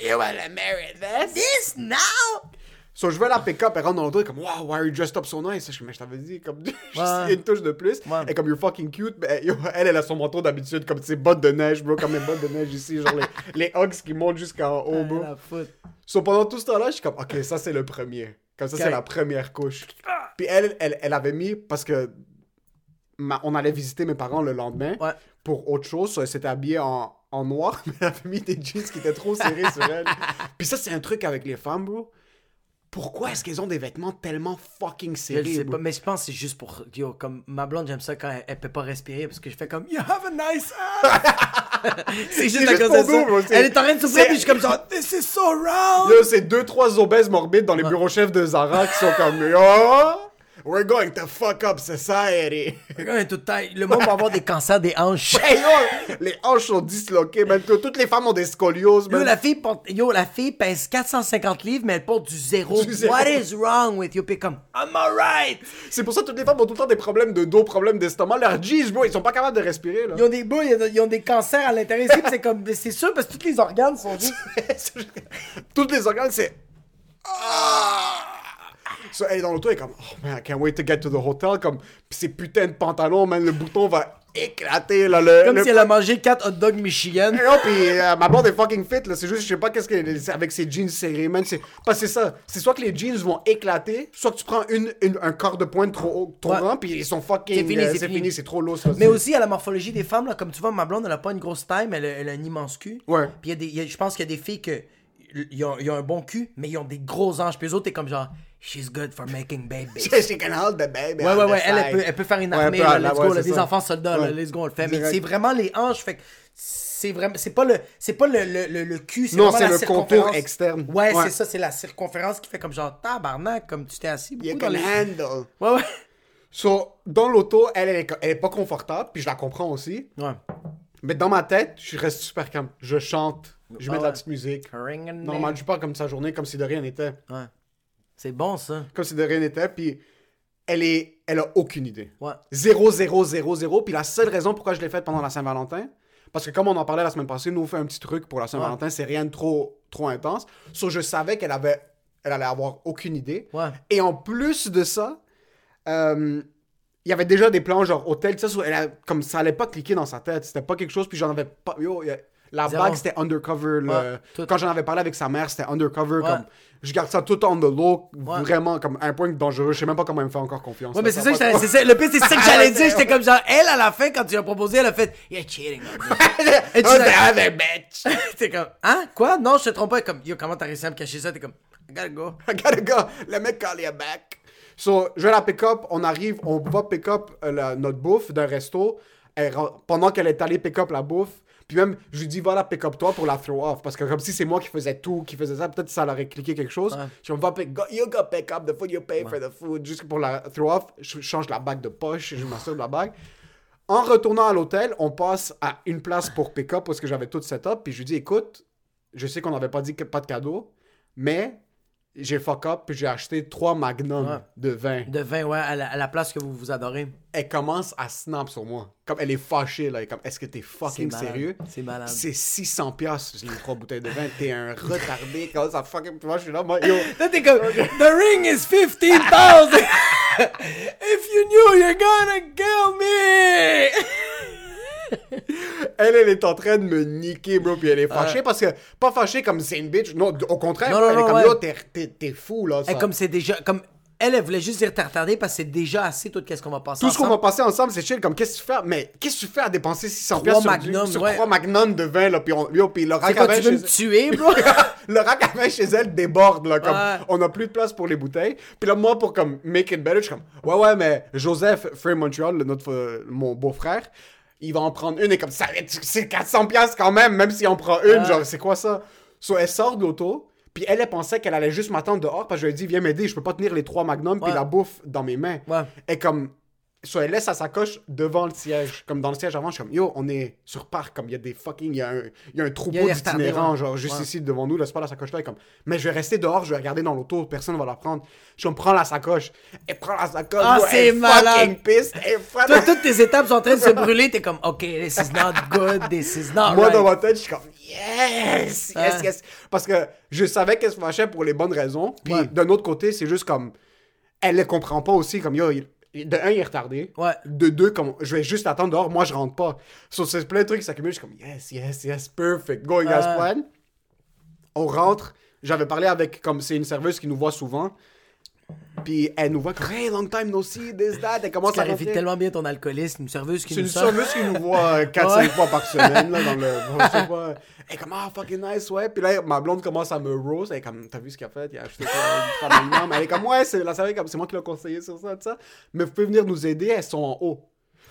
*laughs* You wanna marry this? This now? So, je vais la pick-up, elle rentre dans l'auto, comme, wow, why are you dressed up so nice? Je suis, mais je t'avais dit, comme, *laughs* juste une touche de plus. Ouais. Est comme, you're fucking cute. Mais yo, elle, elle a son manteau d'habitude, comme ses bottes de neige, bro, comme les bottes de neige ici, genre les, *laughs* les hugs qui montent jusqu'en haut, bro. La foot. So, pendant tout ce temps-là, je suis comme, ok, ça c'est le premier. Comme ça, c'est la première couche. Puis elle, elle, elle avait mis, parce que ma- on allait visiter mes parents le lendemain Ouais. Pour autre chose. Elle s'était habillée en, en noir, *laughs* mais elle avait mis des jeans qui étaient trop serrés sur elle. *laughs* Puis ça, c'est un truc avec les femmes, bro. Pourquoi est-ce qu'elles ont des vêtements tellement fucking Je serrés, le sais pas, mais je pense que c'est juste pour. Yo, comme ma blonde, j'aime ça quand elle, elle peut pas respirer parce que je fais comme You have a nice ass! *laughs* c'est juste juste cause de ça. bro, Elle est en train de souffrir, puis je suis comme genre This is so round! Yo, c'est deux, trois obèses morbides dans les bureaux chefs de Zara qui sont comme, oh, we're going to fuck up society. Le monde va avoir des cancers des hanches. Hey, yo, les hanches sont disloquées, man. Toutes les femmes ont des scolioses, Yo man. la, fille porte, yo, la fille pèse 450 livres, mais elle porte du zéro. Du zéro. What is wrong with you? Puis comme, I'm alright! C'est pour ça que toutes les femmes ont tout le temps des problèmes de dos, problèmes d'estomac. Leurs jeans, bro, ils sont pas capables de respirer, là. Ils ont des ils ont, des cancers à l'intérieur ici, c'est comme, c'est sûr parce que tous les organes sont *laughs* juste. Toutes les organes, c'est. Ah! So, elle est dans l'auto, elle est comme, oh man, I can't wait to get to the hotel. Comme, pis ces putains de pantalons, man, le bouton va éclater, là. Le, Comme le- si elle a mangé 4 hot dogs Michigan. Et non, pis euh, ma blonde est fucking fit, là. C'est juste, je sais pas qu'est-ce qu'elle c'est avec ses jeans serrés, man. C'est pas c'est ça. C'est soit que les jeans vont éclater, soit que tu prends une, une- un quart de pointe trop haut, trop Ouais. grand, puis ils sont fucking. C'est fini, euh, c'est fini. c'est trop lourd, ça. Mais aussi à la morphologie des femmes, là, comme tu vois, ma blonde, elle a pas une grosse taille, mais elle a, elle a un immense cul. Ouais. Puis il y a des, il y a- je pense qu'il y a des filles que ils ont, ils ont un bon cul, mais ils ont des gros anges. Puis eux autres, t'es comme genre, she's good for making babies. *laughs* She can hold the baby. Ouais, ouais, ouais, elle, peut, elle peut faire une Ouais, armée, là, là, let's ouais, go, là, des ça. enfants soldats, là, Ouais. let's go, on le fait. Mais c'est vraiment les hanches, fait que c'est vraiment, c'est pas le, c'est pas le, le, le, le cul, c'est Non, c'est le contour externe. Ouais, Ouais. c'est ça, c'est la circonférence qui fait comme genre tabarnak, comme tu t'es assis beaucoup You dans can les... handle. *laughs* Ouais, ouais. So, dans l'auto, elle, elle, elle est pas confortable, puis je la comprends aussi. Ouais. Mais dans ma tête, je reste super calme. Je chante, je mets Ah de la ouais. petite musique. Normal, je pars comme sa journée, comme si de rien n'était. Ouais. C'est bon, ça. Comme si de rien n'était, puis elle est, elle a aucune idée. Ouais. 0, 0, 0, 0. Puis la seule raison pourquoi je l'ai faite pendant la Saint-Valentin, parce que comme on en parlait la semaine passée, nous on fait un petit truc pour la Saint-Valentin, c'est rien de trop, trop intense. So, je savais qu'elle avait, elle allait avoir aucune idée. Ouais. Et en plus de ça, euh, il y avait déjà des plans genre hôtel, tout ça, so elle a- comme ça allait pas cliquer dans sa tête. C'était pas quelque chose, puis j'en avais pas. Yo, y a- la Zéro. bague c'était undercover. Ouais, quand j'en avais parlé avec sa mère, c'était undercover. Ouais. Comme, je garde ça tout the low, Ouais. vraiment comme un point dangereux. Je sais même pas comment elle me fait encore confiance. Ouais, mais c'est ça, le pire, c'est ça que *laughs* j'allais dire. J'étais comme genre, elle, à la fin, quand tu lui as proposé, elle a fait, you're cheating me. *laughs* Et tu Oh, other bitch! *laughs* T'es comme, hein? Quoi? Non, je te trompe pas. Comme, yo, comment t'as réussi à me cacher ça? T'es comme, I gotta go. I gotta go. Le mec call you back. So, je vais la pick-up. On arrive, on va pick-up euh, la- notre bouffe d'un resto. Elle pendant qu'elle est allée pick-up la bouffe, puis même, je lui dis, va la pick-up toi pour la throw-off. Parce que comme si c'est moi qui faisais tout, qui faisais ça, peut-être ça l'aurait cliqué quelque chose. Ouais. Je me va pick, you go pick up the food, you pay for the food. Juste pour la throw-off, je change la bague de poche, je m'assure de la bague. En retournant à l'hôtel, on passe à une place pour pick-up parce que j'avais tout set-up. Puis je lui dis, écoute, je sais qu'on n'avait pas dit que pas de cadeau, mais j'ai fuck up puis j'ai acheté trois magnums Ouais. de vin. De vin, ouais, à la, à la place que vous vous adorez. Elle commence à snap sur moi. Comme elle est fâchée, là. Elle est comme, est-ce que t'es fucking sérieux? C'est malade. C'est 600 piastres, les trois bouteilles de vin. T'es un *laughs* retardé. Comment ça fucking... Moi, je suis là, moi, yo... *laughs* Là, t'es comme, the ring is 15,000! *laughs* If you knew, you're gonna kill me! Elle, elle est en train de me niquer, bro, puis elle est fâchée parce que... Pas fâchée comme c'est une bitch, non, au contraire, Non, non, elle est comme, ouais. yo, t'es- fou, là. Et ça. comme c'est déjà, comme, elle, elle voulait juste dire t'es retardé parce que c'est déjà assez tout qu'est-ce qu'on va passer Tout ce qu'on va ensemble. passer ensemble, c'est chill. Comme, qu'est-ce que tu fais? Mais qu'est-ce que tu fais à dépenser 600 Trois piastres sur, magnums, sur ouais. trois magnums de vin, là, puis, on, yo, puis le rack quoi, à vin tu veux me chez... tuer, bro? *laughs* le rack à vin chez elle déborde, là, comme, Ouais. on a plus de place pour les bouteilles. Puis là, moi, pour, comme, make it better, je suis comme, ouais, ouais, mais Joseph, Free Montreal, notre, euh, mon beau-frère, il va en prendre une, et comme, ça, c'est 400 piastres quand même, même si on prend une, genre, c'est quoi ça? So, elle sort de l'auto, Puis elle, elle pensait qu'elle allait juste m'attendre dehors parce que je lui ai dit, viens m'aider, je peux pas tenir les trois magnums puis Ouais. la bouffe dans mes mains. Ouais. Et comme, soit elle laisse sa sacoche devant le siège. Comme dans le siège avant, je suis comme, yo, on est sur parc, comme il y a des fucking, il y a un, y a un troupeau d'itinérants, ouais. genre juste Ouais. ici devant nous, laisse pas la sacoche là. Et comme, mais je vais rester dehors, je vais regarder dans l'auto, personne va la prendre. Je me prends la sacoche. Elle prend la sacoche. Ah, yo, c'est malade. fucking- Toi, toutes tes étapes sont en train de se brûler, t'es comme, ok, this is not good, this is not Moi, right. dans ma tête, je suis comme yes, yes, yes. Parce que je savais qu'elle se fâchait pour les bonnes raisons. Puis Ouais. d'un autre côté, c'est juste comme elle ne comprend pas aussi. Comme yo, il- de un, il est retardé. Ouais. De deux, comme je vais juste attendre dehors, moi je rentre pas. So, c'est plein de trucs qui s'accumulent. Je suis comme yes, yes, yes, perfect. Going as Ouais. planned. On rentre. J'avais parlé avec, comme c'est une serveuse qui nous voit souvent. Puis elle nous voit comme hey, long time no see, this, that. Elle commence Tu à rentrer. tellement bien ton alcoolisme, une serveuse qui C'est nous une sort. serveuse qui nous voit 4-5 Ouais. fois par semaine, là, dans le. Elle est comme, ah, fucking nice, ouais. Puis là, ma blonde commence à me rose. Elle est comme, t'as vu ce qu'il a fait? Il a acheté quoi? Elle est comme, ouais, c'est la serveuse, c'est moi qui l'ai conseillé sur ça, tout ça. Mais vous pouvez venir nous aider, elles sont en haut.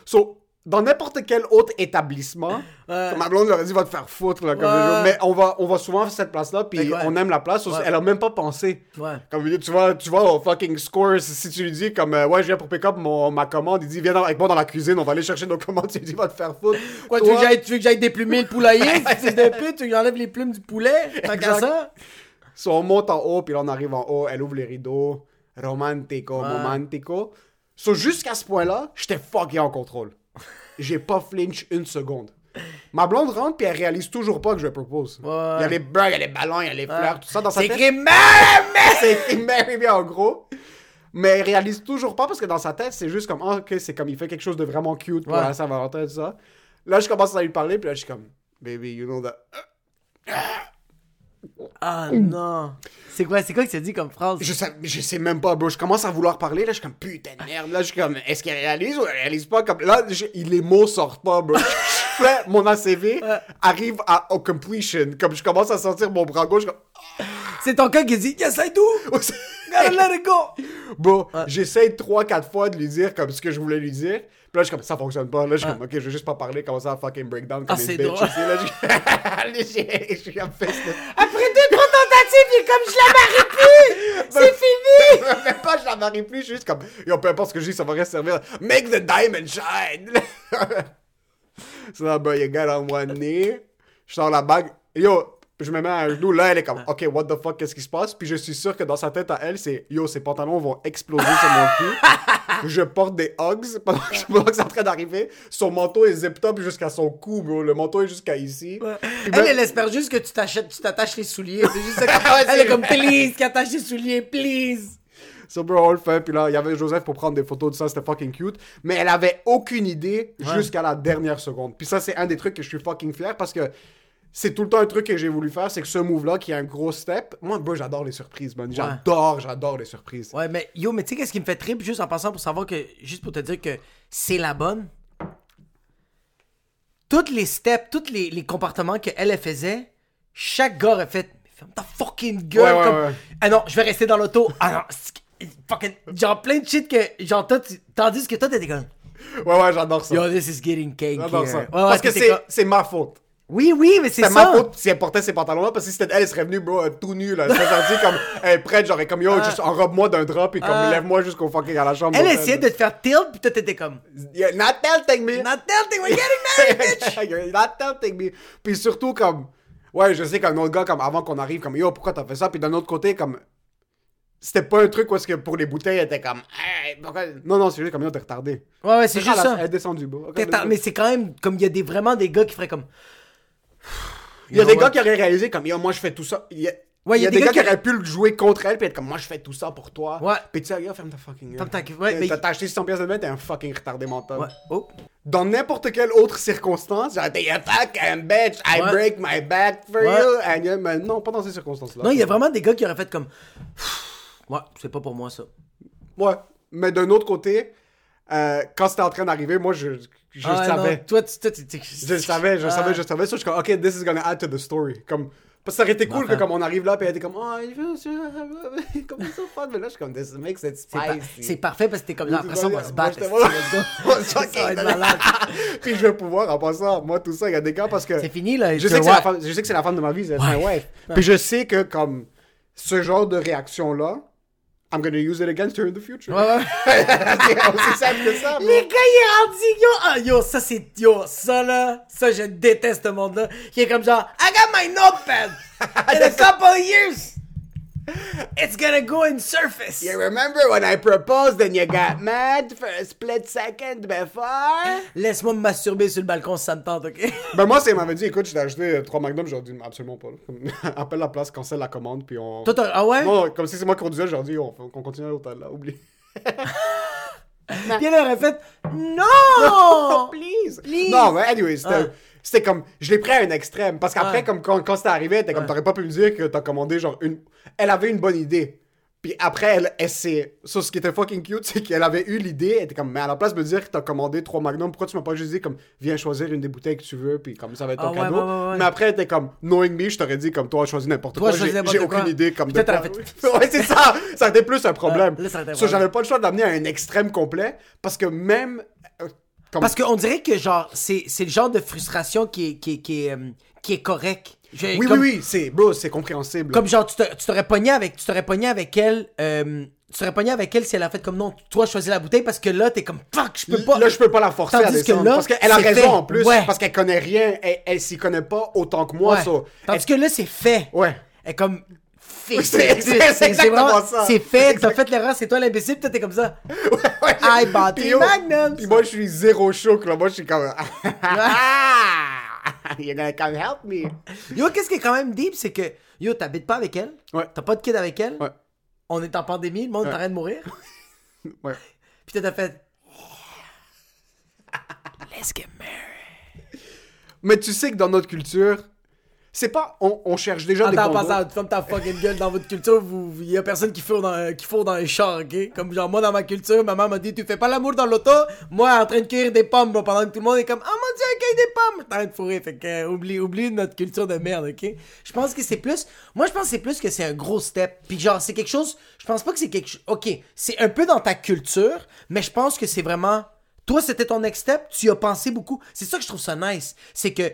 So, dans n'importe quel autre établissement, Ouais. ma blonde leur a dit, va te faire foutre, là, comme Ouais. Mais on va, on va souvent à cette place-là, puis Fait que ouais. on aime la place. Elle a même pas pensé. Comme tu vois, tu vois au fucking scores, si tu lui dis comme euh, ouais je viens pour pick up mon, ma commande, il dit viens dans- avec moi dans la cuisine, on va aller chercher nos commandes, tu lui dis va te faire foutre. Quoi, tu Toi, veux, que j'aille- tu veux que j'aille déplumer le poulailler, fils de pute, tu que j'enlève les plumes du poulet, Exact. ça? so, on monte en haut, puis là on arrive en haut, elle ouvre les rideaux, romantico, romantico. So jusqu'à ce point-là, j'étais fucking en contrôle. J'ai pas flinch une seconde. Ma blonde rentre puis elle réalise toujours pas que je propose. Ouais. Il y a les burgers, il y a les ballons, il y a les fleurs, tout ça dans sa C'est tête. écrit merde! *laughs* c'est écrit Mary en gros. Mais elle réalise toujours pas parce que dans sa tête, c'est juste comme, ah, ok, c'est comme il fait quelque chose de vraiment cute pour Ouais. la Saint-Valentin, tout ça. Là, je commence à lui parler, puis là, je suis comme, baby, you know that. Ah non. C'est quoi, c'est quoi que tu dit comme phrase? Je sais, je sais même pas, bro. Je commence à vouloir parler, là, je suis comme, putain de merde. Là, je suis comme, est-ce qu'elle réalise ou elle réalise pas? Comme, là, je- les mots sortent pas, bro. *laughs* Je fais, mon ACV arrive à au completion. Comme je commence à sentir mon bras gauche, je suis comme, C'est ton cœur qui dit Yes, I do! *laughs* Let it go! Bon, j'essaye 3-4 fois de lui dire comme ce que je voulais lui dire. Puis là, je suis comme ça fonctionne pas. Là, je suis comme ok, je vais juste pas parler, commencer à fucking breakdown comme Ah, une bitch ici. Là, je je suis comme Après il est comme je la marie plus! *laughs* C'est fini! *laughs* Même pas, je la marie plus, je suis juste comme yo, peu importe ce que je dis, ça va rien servir. Make the diamond shine! so là, ben, you get on one knee. Je sors la bague. Yo, je me mets à un genou. Là, elle est comme, OK, what the fuck, qu'est-ce qui se passe? Puis je suis sûr que dans sa tête à elle, c'est, yo, ses pantalons vont exploser sur mon cul. je porte des hugs *laughs* pendant que, c'est en train d'arriver. Son manteau est zip top jusqu'à son cou, bro. Le manteau est jusqu'à ici. Puis Elle, même- elle espère juste que tu t'achètes, tu t'attaches les souliers. C'est juste ça. *laughs* Ouais, elle est comme, please, qui attache les souliers, please. So, bro, on le fait. Puis là, il y avait Joseph pour prendre des photos de ça. C'était fucking cute. Mais elle avait aucune idée jusqu'à la dernière seconde. Puis ça, c'est un des trucs que je suis fucking fier parce que c'est tout le temps un truc que j'ai voulu faire. C'est que ce move-là, qui est un gros step. Moi, bro, j'adore les surprises, man. J'adore, j'adore les surprises. Ouais, mais yo, mais tu sais, qu'est-ce qui me fait trip juste en passant pour savoir que, juste pour te dire que c'est la bonne. Toutes les steps, tous les, les comportements qu'elle, elle faisait, chaque gars a fait, ferme ta fucking gueule. Ouais, ouais, comme, ouais. Ah non, je vais rester dans l'auto. Ah non, fucking, genre plein de shit que, genre, toi, tu- tandis que toi, t'étais comme, Ouais, ouais, j'adore ça. yo, this is getting cake J'adore ça. Parce que c'est, c'est ma faute. Oui, oui, mais c'est C'est ça. ma faute si elle portait ces pantalons-là, parce que si c'était elle, elle serait venue, bro, euh, tout nu, là. Elle serait sortie comme, elle est prête, genre, comme, yo, juste enrobe-moi d'un drap, puis comme, Ah. lève-moi jusqu'au fucking à la chambre. Elle essayait de te faire tilt, puis toi, t'étais comme, Yeah, not telling me. not tilting, we're getting married, *laughs* bitch. Not telling me. Puis surtout, comme, ouais, je sais qu'un autre gars, comme, avant qu'on arrive, comme, yo, pourquoi t'as fait ça? Puis d'un autre côté, comme, c'était pas un truc où est-ce que pour les bouteilles, elle était comme, hey? Non, non, c'est juste comme, yo, t'es retardé. Ouais, ouais, c'est juste Ah, ça. Elle est descendue, bro? Mais c'est quand même comme il y a des, vraiment des gars qui feraient comme. Il y a des gars qui auraient réalisé, comme, yo, moi, je fais tout ça. Il y a, Ouais, il y a des gars qui auraient pu le jouer contre elle, puis être comme, moi, je fais tout ça pour toi. Ouais. Puis tu sais, yo, ferme ta fucking gueule. Ferme ta. Ouais, T'as- acheté 600 pièces de main, t'es un fucking retardé mental. Ouais. Oh. Dans n'importe quelle autre circonstance, j'aurais été, you fucking bitch, I break my back for you. And, you- mais non, pas dans ces circonstances-là. Non, il y a vraiment des gars qui auraient fait comme. Ouais, c'est pas pour moi ça. Ouais. Mais d'un autre côté, euh, quand c'était en train d'arriver, moi, je, je Ah, savais. non, toi, tu. Toi, tu- tu- Je savais, je Ah. savais, je savais. Ça, je suis comme, OK, this is gonna add to the story. Comme, parce que ça aurait été cool que comme on arrive là, puis elle était comme, oh, il veut, c'est- *laughs* comme so fun. Mais là, je suis comme, this makes it spicy. C'est parfait parce que t'es comme là. Après ça, on va se battre. *laughs* *laughs* Ça. Puis je vais pouvoir, en passant, moi, tout ça, il y a des gars parce que. C'est fini là. Je sais, que c'est la femme, je sais que c'est la femme de ma vie, c'est ma wife. Puis je sais que comme ce genre de réaction-là, I'm gonna use it against her in the future. Ouais, ouais. c'est simple que ça, bro. Les gars, il est rendu, yo, ah, yo, ça c'est, yo, ça là, ça je déteste ce monde-là, qui est comme genre, I got my notepad, *laughs* in a couple of years, it's gonna go in surface. You remember when I proposed and you got mad for a split second before? Laisse-moi me masturber sur le balcon si ça me tente, ok? *laughs* Ben moi, c'est m'avait dit, écoute, je t'ai acheté 3 Magnum, j'aurais dit absolument pas. *laughs* Appelle la place, cancelle la commande, puis on... Toi, ah ouais? Non, comme si c'est moi qui conduisais, j'aurais dit, on, on continue à l'hôtel, là, oublie. *laughs* Puis elle aurait fait, non! please. Please. Non, mais anyway, c'était, Ouais. C'était comme, je l'ai pris à un extrême, parce qu'après, Ouais. comme quand, quand c'était arrivé, t'es comme, Ouais. t'aurais pas pu me dire que t'as commandé genre une, elle avait une bonne idée. Puis après, elle, elle ça, ce qui était fucking cute, *laughs* c'est qu'elle avait eu l'idée, elle était comme, mais à la place de me dire que t'as commandé trois Magnum, pourquoi tu m'as pas juste dit comme, viens choisir une des bouteilles que tu veux, puis comme ça va être ton ouais, cadeau. ouais, ouais, ouais. Mais après, elle était comme, knowing me, je t'aurais dit comme, toi, choisis n'importe quoi, j'ai, quoi. aucune idée comme de quoi. *laughs* ouais, c'est ça, ça a été plus un problème. Là, ça aurait So, j'avais pas le choix d'amener à un extrême complet, parce que même, euh, comme Parce qu'on dirait que genre, c'est, c'est le genre de frustration qui est, qui est, qui est, euh, qui est correct. Je- Oui, comme, oui, oui, c'est, bro, c'est compréhensible. Comme genre, tu, te- tu t'aurais pogné avec, tu t'aurais pogné avec elle, euh, tu t'aurais pogné avec elle si elle a fait comme non, toi choisis la bouteille parce que là, t'es comme fuck, je peux pas. Là, je peux pas la forcer à Tandis que descendre. là, parce qu'elle a raison fait. en plus. Ouais. Parce qu'elle connaît rien. Elle, elle s'y connaît pas autant que moi. Ouais. so, Tandis que là, c'est fait. Ouais. Elle comme. *laughs* Fait. C'est- exactement ça. C'est fait, t'as fait l'erreur, c'est toi l'imbécile, toi t'es comme ça. *laughs* Ouais, I bought the Magnums. Puis moi, je suis zéro choc. Là. Moi, je suis comme. *laughs* You're gonna come help me. Yo, qu'est-ce qui est quand même deep, c'est que yo, t'habites pas avec elle, Ouais. t'as pas de kid avec elle, Ouais. on est en pandémie, le monde train de mourir, Ouais. puis t'as fait. Let's get married. Mais tu sais que dans notre culture, c'est pas. On, on cherche déjà des Attends, ça, tu fermes ta fucking gueule dans votre culture, vous, vous- y a personne qui fourre dans, qui fourre dans les chars, ok? Comme genre, moi dans ma culture, maman m'a dit, tu fais pas l'amour dans l'auto, moi en train de cueillir des pommes, bro, pendant que tout le monde est comme, oh mon dieu, elle cueille des pommes! T'es en train de fourrer, fait que, euh, oublie, oublie notre culture de merde, ok? Je pense que c'est plus, moi je pense que c'est plus que c'est un gros step, puis genre, c'est quelque chose, je pense pas que c'est quelque chose, ok, c'est un peu dans ta culture, mais je pense que c'est vraiment, toi c'était ton next step, tu y as pensé beaucoup, c'est ça que je trouve ça nice, c'est que,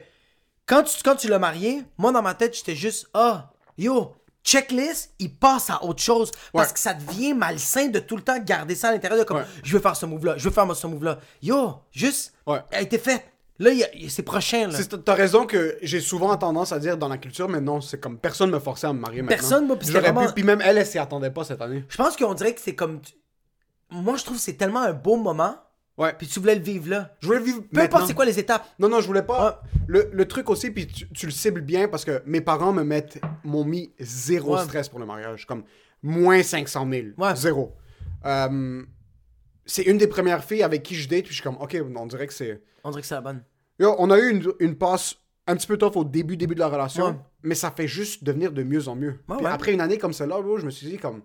quand tu, quand tu l'as marié, moi dans ma tête, j'étais juste Ah, yo, checklist, il passe à autre chose. Parce Ouais. que ça devient malsain de tout le temps garder ça à l'intérieur de comme Ouais. je veux faire ce move-là, je veux faire ce move-là. Yo, juste, Ouais. elle a été faite. Là, c'est prochain. T'as raison que j'ai souvent tendance à dire dans la culture, mais non, c'est comme personne me forçait à me marier maintenant. Personne, moi, vraiment- pu, puis même elle, elle s'y attendait pas cette année. Je pense qu'on dirait que c'est comme. Moi, je trouve que c'est tellement un beau moment, Ouais. puis tu voulais le vivre là. Je voulais vivre Peu importe c'est quoi les étapes. Non, non, je voulais pas. Le, le truc aussi, puis tu, tu le cibles bien parce que mes parents me mettent, m'ont mis zéro Ouais. stress pour le mariage. Comme moins 500 000. Ouais. Zéro. Euh, c'est une des premières filles avec qui je date, puis je suis comme, ok, on dirait que c'est. On dirait que c'est la bonne. Yo, on a eu une, une passe un petit peu tough au début, début de la relation, Ouais. mais ça fait juste devenir de mieux en mieux. Ouais, Puis ouais. après une année comme celle-là, je me suis dit, comme.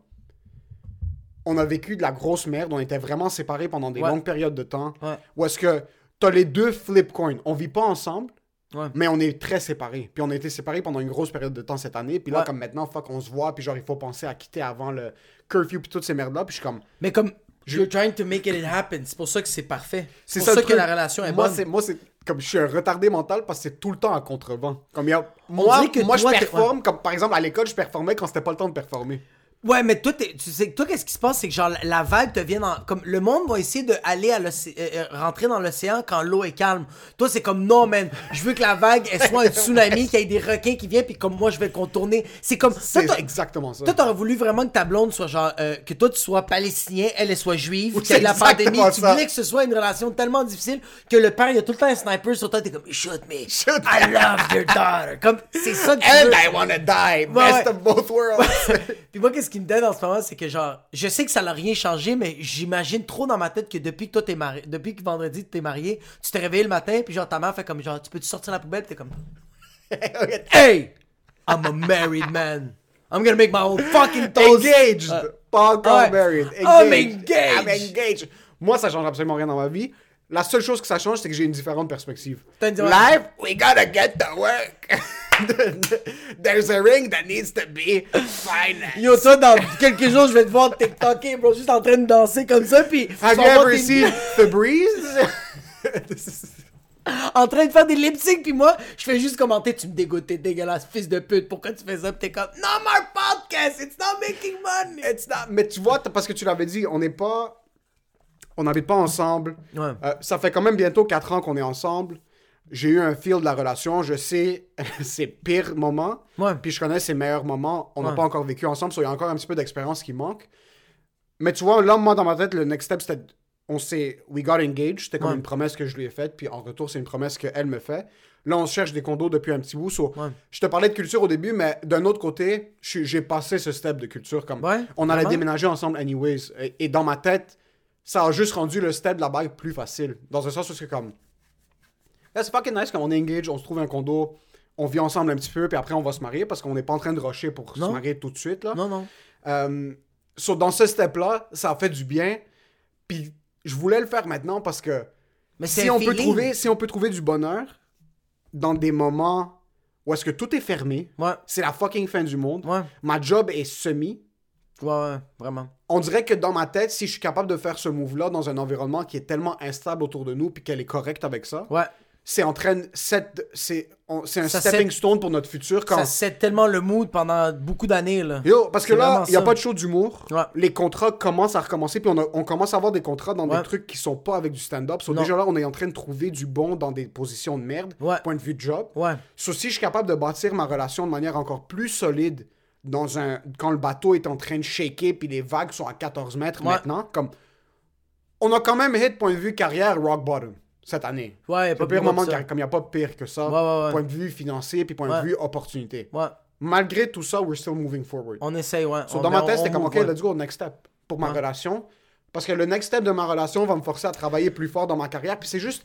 On a vécu de la grosse merde, on était vraiment séparés pendant des Ouais. longues périodes de temps. Ouais. Ou est-ce que t'as les deux flip coins On vit pas ensemble, Ouais. mais on est très séparés. Puis on a été séparés pendant une grosse période de temps cette année. Puis là, comme maintenant, fuck, on se voit. Puis genre, il faut penser à quitter avant le curfew. Puis toutes ces merdes-là. Puis je suis comme. Mais comme. Je- You're trying to make it happen. C'est pour ça que c'est parfait. C'est pour ça, que la relation est moi, bonne. c'est Moi, c'est comme je suis un retardé mental parce que c'est tout le temps à contrevent. Comme il y a. Moi, moi je performe. Comme par exemple, à l'école, je performais quand c'était pas le temps de performer. Ouais, mais toi, tu sais, toi, qu'est-ce qui se passe, c'est que genre la vague te vient dans, comme le monde va essayer de aller à euh, euh, rentrer dans l'océan quand l'eau est calme. Toi, c'est comme non, man, je veux que la vague elle soit un tsunami, qu'il y ait des requins qui viennent, puis comme moi, je vais le contourner. C'est comme, C'est exactement ça. toi, t'aurais voulu vraiment que ta blonde soit genre, euh, que toi tu sois palestinien, elle, elle soit juive, Oui, c'est la pandémie. Tu voulais que ce soit une relation tellement difficile que le père, il a tout le temps un sniper sur toi, t'es comme, shoot me, Shoot I love your daughter. Comme, c'est ça que tu And veux. I wanna die. Ouais, Best ouais. of both worlds. *laughs* Puis moi, qu'est-ce qui me donne en ce moment, c'est que genre, je sais que ça n'a rien changé, mais j'imagine trop dans ma tête que depuis que toi t'es marié, depuis que vendredi t'es marié, tu t'es réveillé le matin, puis genre ta mère fait comme genre, tu peux-tu sortir la poubelle, t'es comme, *laughs* hey, I'm a married man, I'm gonna make my own fucking toast. engaged. Euh, pas encore married. I'm engaged. I'm engaged. Moi, ça change absolument rien dans ma vie. La seule chose que ça change, c'est que j'ai une différente perspective. Life, we gotta get to work. *laughs* There's a ring that needs to be financed. Yo, toi, dans quelques jours, je vais te voir TikToker, bro, juste en train de danser comme ça, puis Have you ever seen *laughs* Febreze? en train de faire des lip sync, puis moi, je fais juste commenter, tu me dégoûtes, t'es dégueulasse, fils de pute, pourquoi tu fais ça? T'es comme, no more podcast, it's not making money. It's not- Mais tu vois, parce que tu l'avais dit, on n'est pas. On n'habite pas ensemble. Ouais. Euh, ça fait quand même bientôt 4 ans qu'on est ensemble. J'ai eu un feel de la relation. Je sais *laughs* ses pires moments. Ouais. Puis je connais ses meilleurs moments. On n'a Ouais. pas encore vécu ensemble, so il y a encore un petit peu d'expérience qui manque. Mais tu vois, là, moi, dans ma tête, le next step, c'était. On s'est. We got engaged. C'était comme une promesse que je lui ai faite. Puis en retour, c'est une promesse qu'elle me fait. Là, on cherche des condos depuis un petit bout. so, Ouais. Je te parlais de culture au début, mais d'un autre côté, j'ai passé ce step de culture. Comme Ouais, on allait vraiment? déménager ensemble, anyways. Et, et dans ma tête, ça a juste rendu le step de la bague plus facile. Dans un sens où c'est comme. Là, c'est fucking nice quand on est engaged, on se trouve un condo, on vit ensemble un petit peu, puis après on va se marier parce qu'on n'est pas en train de rusher pour Non. se marier tout de suite. Là. Non, non. Euh, so, dans ce step-là, ça a fait du bien. Puis je voulais le faire maintenant parce que Mais c'est si on, peut trouver, si on peut trouver du bonheur dans des moments où est-ce que tout est fermé, Ouais, c'est la fucking fin du monde. ouais, Ma job est semi. Ouais, ouais, vraiment. On dirait que dans ma tête, si je suis capable de faire ce move-là dans un environnement qui est tellement instable autour de nous puis qu'elle est correcte avec ça, Ouais. c'est en train c'est un Ça stepping set- stone pour notre futur quand Ça set tellement le mood pendant beaucoup d'années, là. Yo, parce que là, il n'y a pas de show d'humour. Ouais. Les contrats commencent à recommencer, puis on, a- on commence à avoir des contrats dans Ouais. des trucs qui sont pas avec du stand-up. So déjà là, on est en train de trouver du bon dans des positions de merde, Ouais. point de vue de job. Ouais. So, si je suis capable de bâtir ma relation de manière encore plus solide dans un quand le bateau est en train de shaker puis les vagues sont à 14 mètres Ouais. maintenant, comme on a quand même hit point de vue carrière rock bottom cette année. Ouais, y a pas pire moment car- comme il n'y a pas pire que ça. Ouais, ouais. Point de vue financier puis point de vue opportunité. Ouais. Malgré tout ça, we're still moving forward. On essaye, ouais. So, On- dans ma tête, c'était comme, OK, let's go, next step pour ma relation. Parce que le next step de ma relation va me forcer à travailler plus fort dans ma carrière. Puis c'est juste,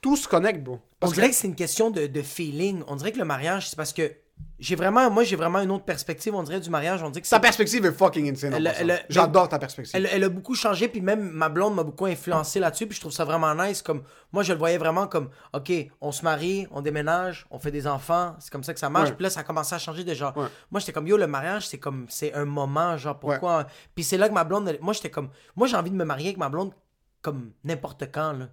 tout se connecte, bro. On que dirait que c'est une question de, de feeling. On dirait que le mariage, c'est parce que j'ai vraiment, moi, j'ai vraiment une autre perspective. On dirait du mariage. On que ta perspective est fucking insane. Elle- elle- J'adore ta perspective. elle, elle a beaucoup changé, puis même ma blonde m'a beaucoup influencé là-dessus, puis je trouve ça vraiment nice. Comme moi, je le voyais vraiment comme, ok, on se marie, on déménage, on fait des enfants, c'est comme ça que ça marche. Ouais. Puis là, ça a commencé à changer déjà. Ouais. Moi, j'étais comme, yo, le mariage, c'est comme, c'est un moment, genre pourquoi? Puis c'est là que ma blonde, moi, j'étais comme, moi, j'ai envie de me marier avec ma blonde comme n'importe quand là.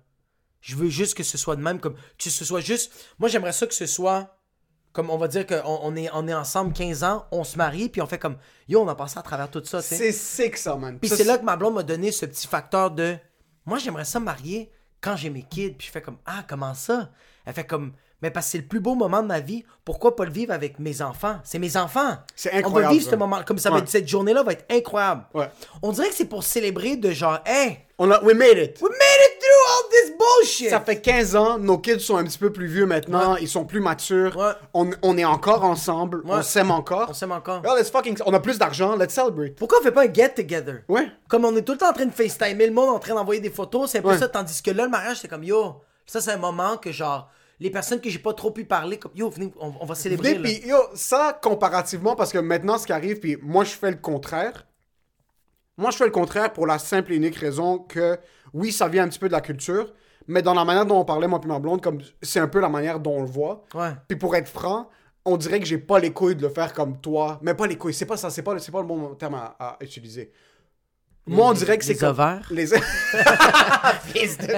Je veux juste que ce soit de même, comme que ce soit juste. Moi, j'aimerais ça que ce soit comme on va dire qu'on on est, on est ensemble 15 ans, on se marie, puis on fait comme yo, on a passé à travers tout ça. C'est sick, ça, man. Puis c'est là que ma blonde m'a donné ce petit facteur de moi j'aimerais ça me marier quand j'ai mes kids puis je fais comme ah comment ça? Elle fait comme mais parce que c'est le plus beau moment de ma vie pourquoi pas le vivre avec mes enfants? C'est mes enfants C'est on va incroyable, vivre ça. ce moment comme ça va Ouais. être cette journée là va être incroyable Ouais. on dirait que c'est pour célébrer de genre hey On a, we made it. we made it through all this bullshit Ça fait 15 ans, nos kids sont un petit peu plus vieux maintenant, ils sont plus matures. Ouais. On, on est encore ensemble, Ouais. on s'aime encore. on s'aime encore let's fucking... On a plus d'argent, let's celebrate. pourquoi on fait pas un get together? Ouais. Comme on est tout le temps en train de FaceTimer le monde, en train d'envoyer des photos, c'est un peu ça. Tandis que là, le mariage, c'est comme yo, ça c'est un moment que genre, les personnes que j'ai pas trop pu parler, comme yo, venez, on, on va célébrer. Venez, yo, ça, comparativement, parce que maintenant, ce qui arrive, puis moi, je fais le contraire. Moi, je fais le contraire pour la simple et unique raison que, oui, ça vient un petit peu de la culture, mais dans la manière dont on parlait, moi puis ma blonde, comme c'est un peu la manière dont on le voit. Ouais. Puis pour être franc, on dirait que j'ai pas les couilles de le faire comme toi. Mais pas les couilles, c'est pas ça, c'est pas, c'est pas le bon terme à, à utiliser. Moi, on dirait que c'est les comme... ovaires? Les *laughs* Fils de.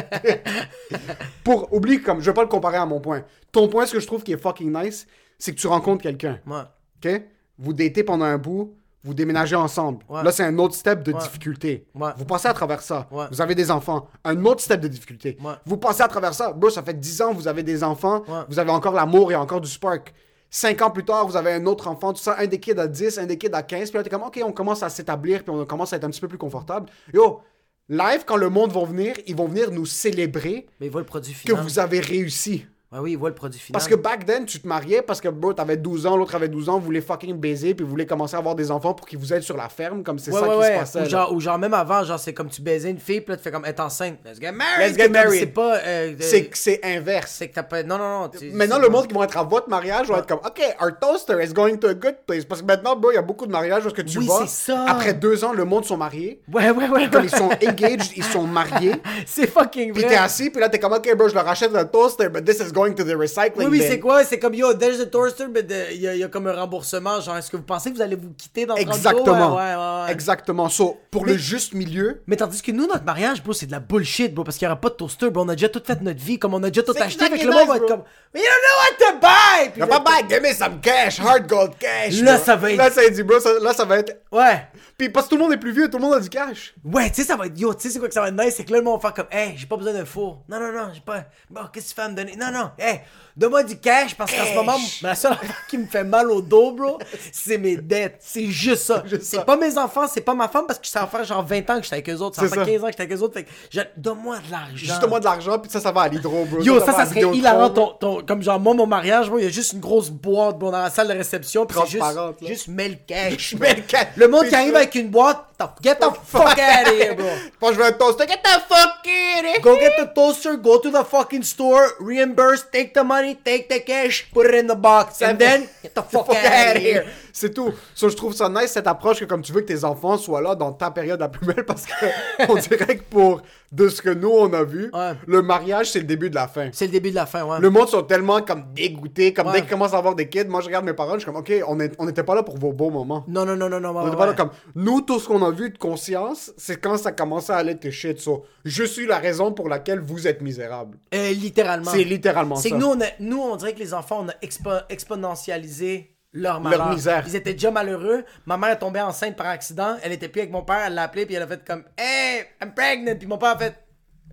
Pour, oublie, comme, je vais pas le comparer à mon point. Ton point, ce que je trouve qui est fucking nice, c'est que tu rencontres quelqu'un. Ouais. OK? Vous datez pendant un bout, vous déménagez ensemble. Ouais. Là, c'est un autre step de Ouais. difficulté. Vous passez à travers ça. Vous avez des enfants. Un autre step de difficulté. Vous passez à travers ça. Bro, ça fait 10 ans, vous avez des enfants. Vous avez encore l'amour et encore du spark. 5 ans plus tard, vous avez un autre enfant, tout ça. Un des kids à 10, un des kids à 15. Puis là, t'es comme, OK, on commence à s'établir, puis on commence à être un petit peu plus confortable. Yo, live, quand le monde va venir, ils vont venir nous célébrer Mais le produit que final. vous avez réussi. Ouais, oui, il voit le produit final. Parce que back then, tu te mariais parce que bro, t'avais 12 ans, l'autre avait 12 ans, vous voulez fucking baiser, puis vous voulez commencer à avoir des enfants pour qu'ils vous aident sur la ferme, comme c'est Ouais, ça ouais, qui se passait. Ou genre, ou genre, même avant, genre, c'est comme tu baisais une fille, puis là, tu fais comme, être enceinte. Let's get married. Let's get married. C'est pas. euh, C'est euh, que c'est inverse. c'est que t'as pas. Non, non, non. tu- Maintenant, le monde qui vont être à votre mariage va être comme, OK, our toaster is going to a good place. Parce que maintenant, bro, il y a beaucoup de mariages où que tu Oui, c'est ça. Après deux ans, le monde sont mariés. Ouais, ouais, ouais. Comme ils sont engaged, ils sont mariés. *laughs* C'est fucking Puis vrai. t'es assis, puis là, t'es comme, OK, bro, je leur achète un toaster, but this is going to the recycling Oui, oui, c'est quoi? C'est comme, yo, there's a toaster, mais il y, y a comme un remboursement. Genre, est-ce que vous pensez que vous allez vous quitter dans 30 jours? Exactement. Ouais, ouais, ouais. Exactement. So, pour Mais- le juste milieu, Mais tandis que nous, notre mariage, bro, c'est de la bullshit, bro, parce qu'il y aura pas de toaster, bro. On a déjà tout fait notre vie, comme on a déjà tout acheté. Fait que le monde va être comme, mais you don't know what to buy! Puis pas bad, give me some cash, hard gold cash. Là, bro. ça va être- Là, ça dit, bro, ça- là, ça va être. Ouais. Puis parce que tout le monde est plus vieux, tout le monde a du cash. Ouais, tu sais, ça va être yo, tu sais, c'est quoi que ça va être nice, c'est que là, le monde va faire comme, hey, j'ai pas besoin d'un four. Non, non, non, j'ai pas. Bon, qu'est-ce que tu fais à me donner? Non, non, hey, donne-moi du cash parce qu'en ce moment, la seule affaire qui me fait mal au dos, bro, c'est mes dettes. C'est juste ça. C'est pas mes enfants, c'est pas ma femme parce que ça va faire genre 20 ans que j'étais avec eux autres, ça va C'est faire ça. 15 ans que j'étais avec eux autres. Fait que, je- donne-moi de l'argent. Juste moi de l'argent, puis ça, ça va à l'hydro, bro. Yo, ça, ça serait hilarant. Ton, ton- comme genre, moi, mon mariage, bro, il y a juste une grosse boîte bro, dans la salle de réception. Puis c'est juste, là. juste mets le cash. *laughs* mets le cash. Le monde qui arrive avec une boîte, get the fuck out of here, bro. *laughs* Je veux un toaster. Get the fuck in here. Go get the toaster, go to the fucking store, reimburse, take the money, take the cash, put it in the box, and then *laughs* get the fuck, Fuck out of here. C'est tout. So, je trouve ça nice cette approche que comme tu veux que tes enfants soient là dans ta période la plus belle parce que *laughs* on dirait que pour de ce que nous on a vu, Ouais. le mariage c'est le début de la fin. C'est le début de la fin, ouais. Le monde sont tellement comme dégoûtés, comme Ouais. dès qu'ils commencent à avoir des kids, moi je regarde mes parents, je suis comme ok, on n'était pas là pour vos beaux moments. Non, non, non, non, non. On ouais, pas là comme nous tout ce qu'on a vu de conscience, c'est quand ça commençait à aller de shit. So, je suis la raison pour laquelle vous êtes misérable. Euh, littéralement. C'est littéralement C'est ça. que nous on, a- nous, on dirait que les enfants, on a expo- exponentialisé leur malheur. misère. Ils étaient déjà malheureux. Ma mère est tombée enceinte par accident. Elle était plus avec mon père. Elle l'a appelé, puis elle a fait comme Hey, I'm pregnant. Puis mon père a fait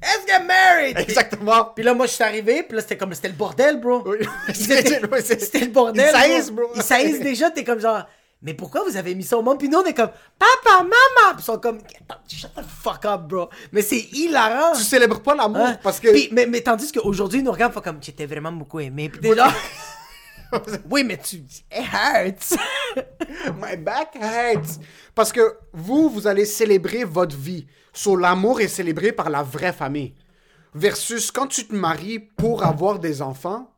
Let's get married. Exactement. Puis là, moi, je suis arrivé, puis là, c'était comme, c'était le bordel, bro. Oui. *laughs* *laughs* C'était le bordel. Ils saillissent, bro. Ils saillissent déjà, t'es comme genre, mais pourquoi vous avez mis ça au monde? Puis nous, on est comme, papa, maman! Puis ils sont comme, shut the fuck up, bro. Mais c'est hilarant. Tu célèbres pas l'amour Hein? parce que Puis, mais, mais tandis qu'aujourd'hui, ils nous regardent, font comme, tu t'es vraiment beaucoup aimé. Puis t'es genre, *laughs* *laughs* oui, mais tu, it hurts. *laughs* My back hurts. Parce que vous, vous allez célébrer votre vie. So, l'amour est célébré par la vraie famille. Versus quand tu te maries pour avoir des enfants,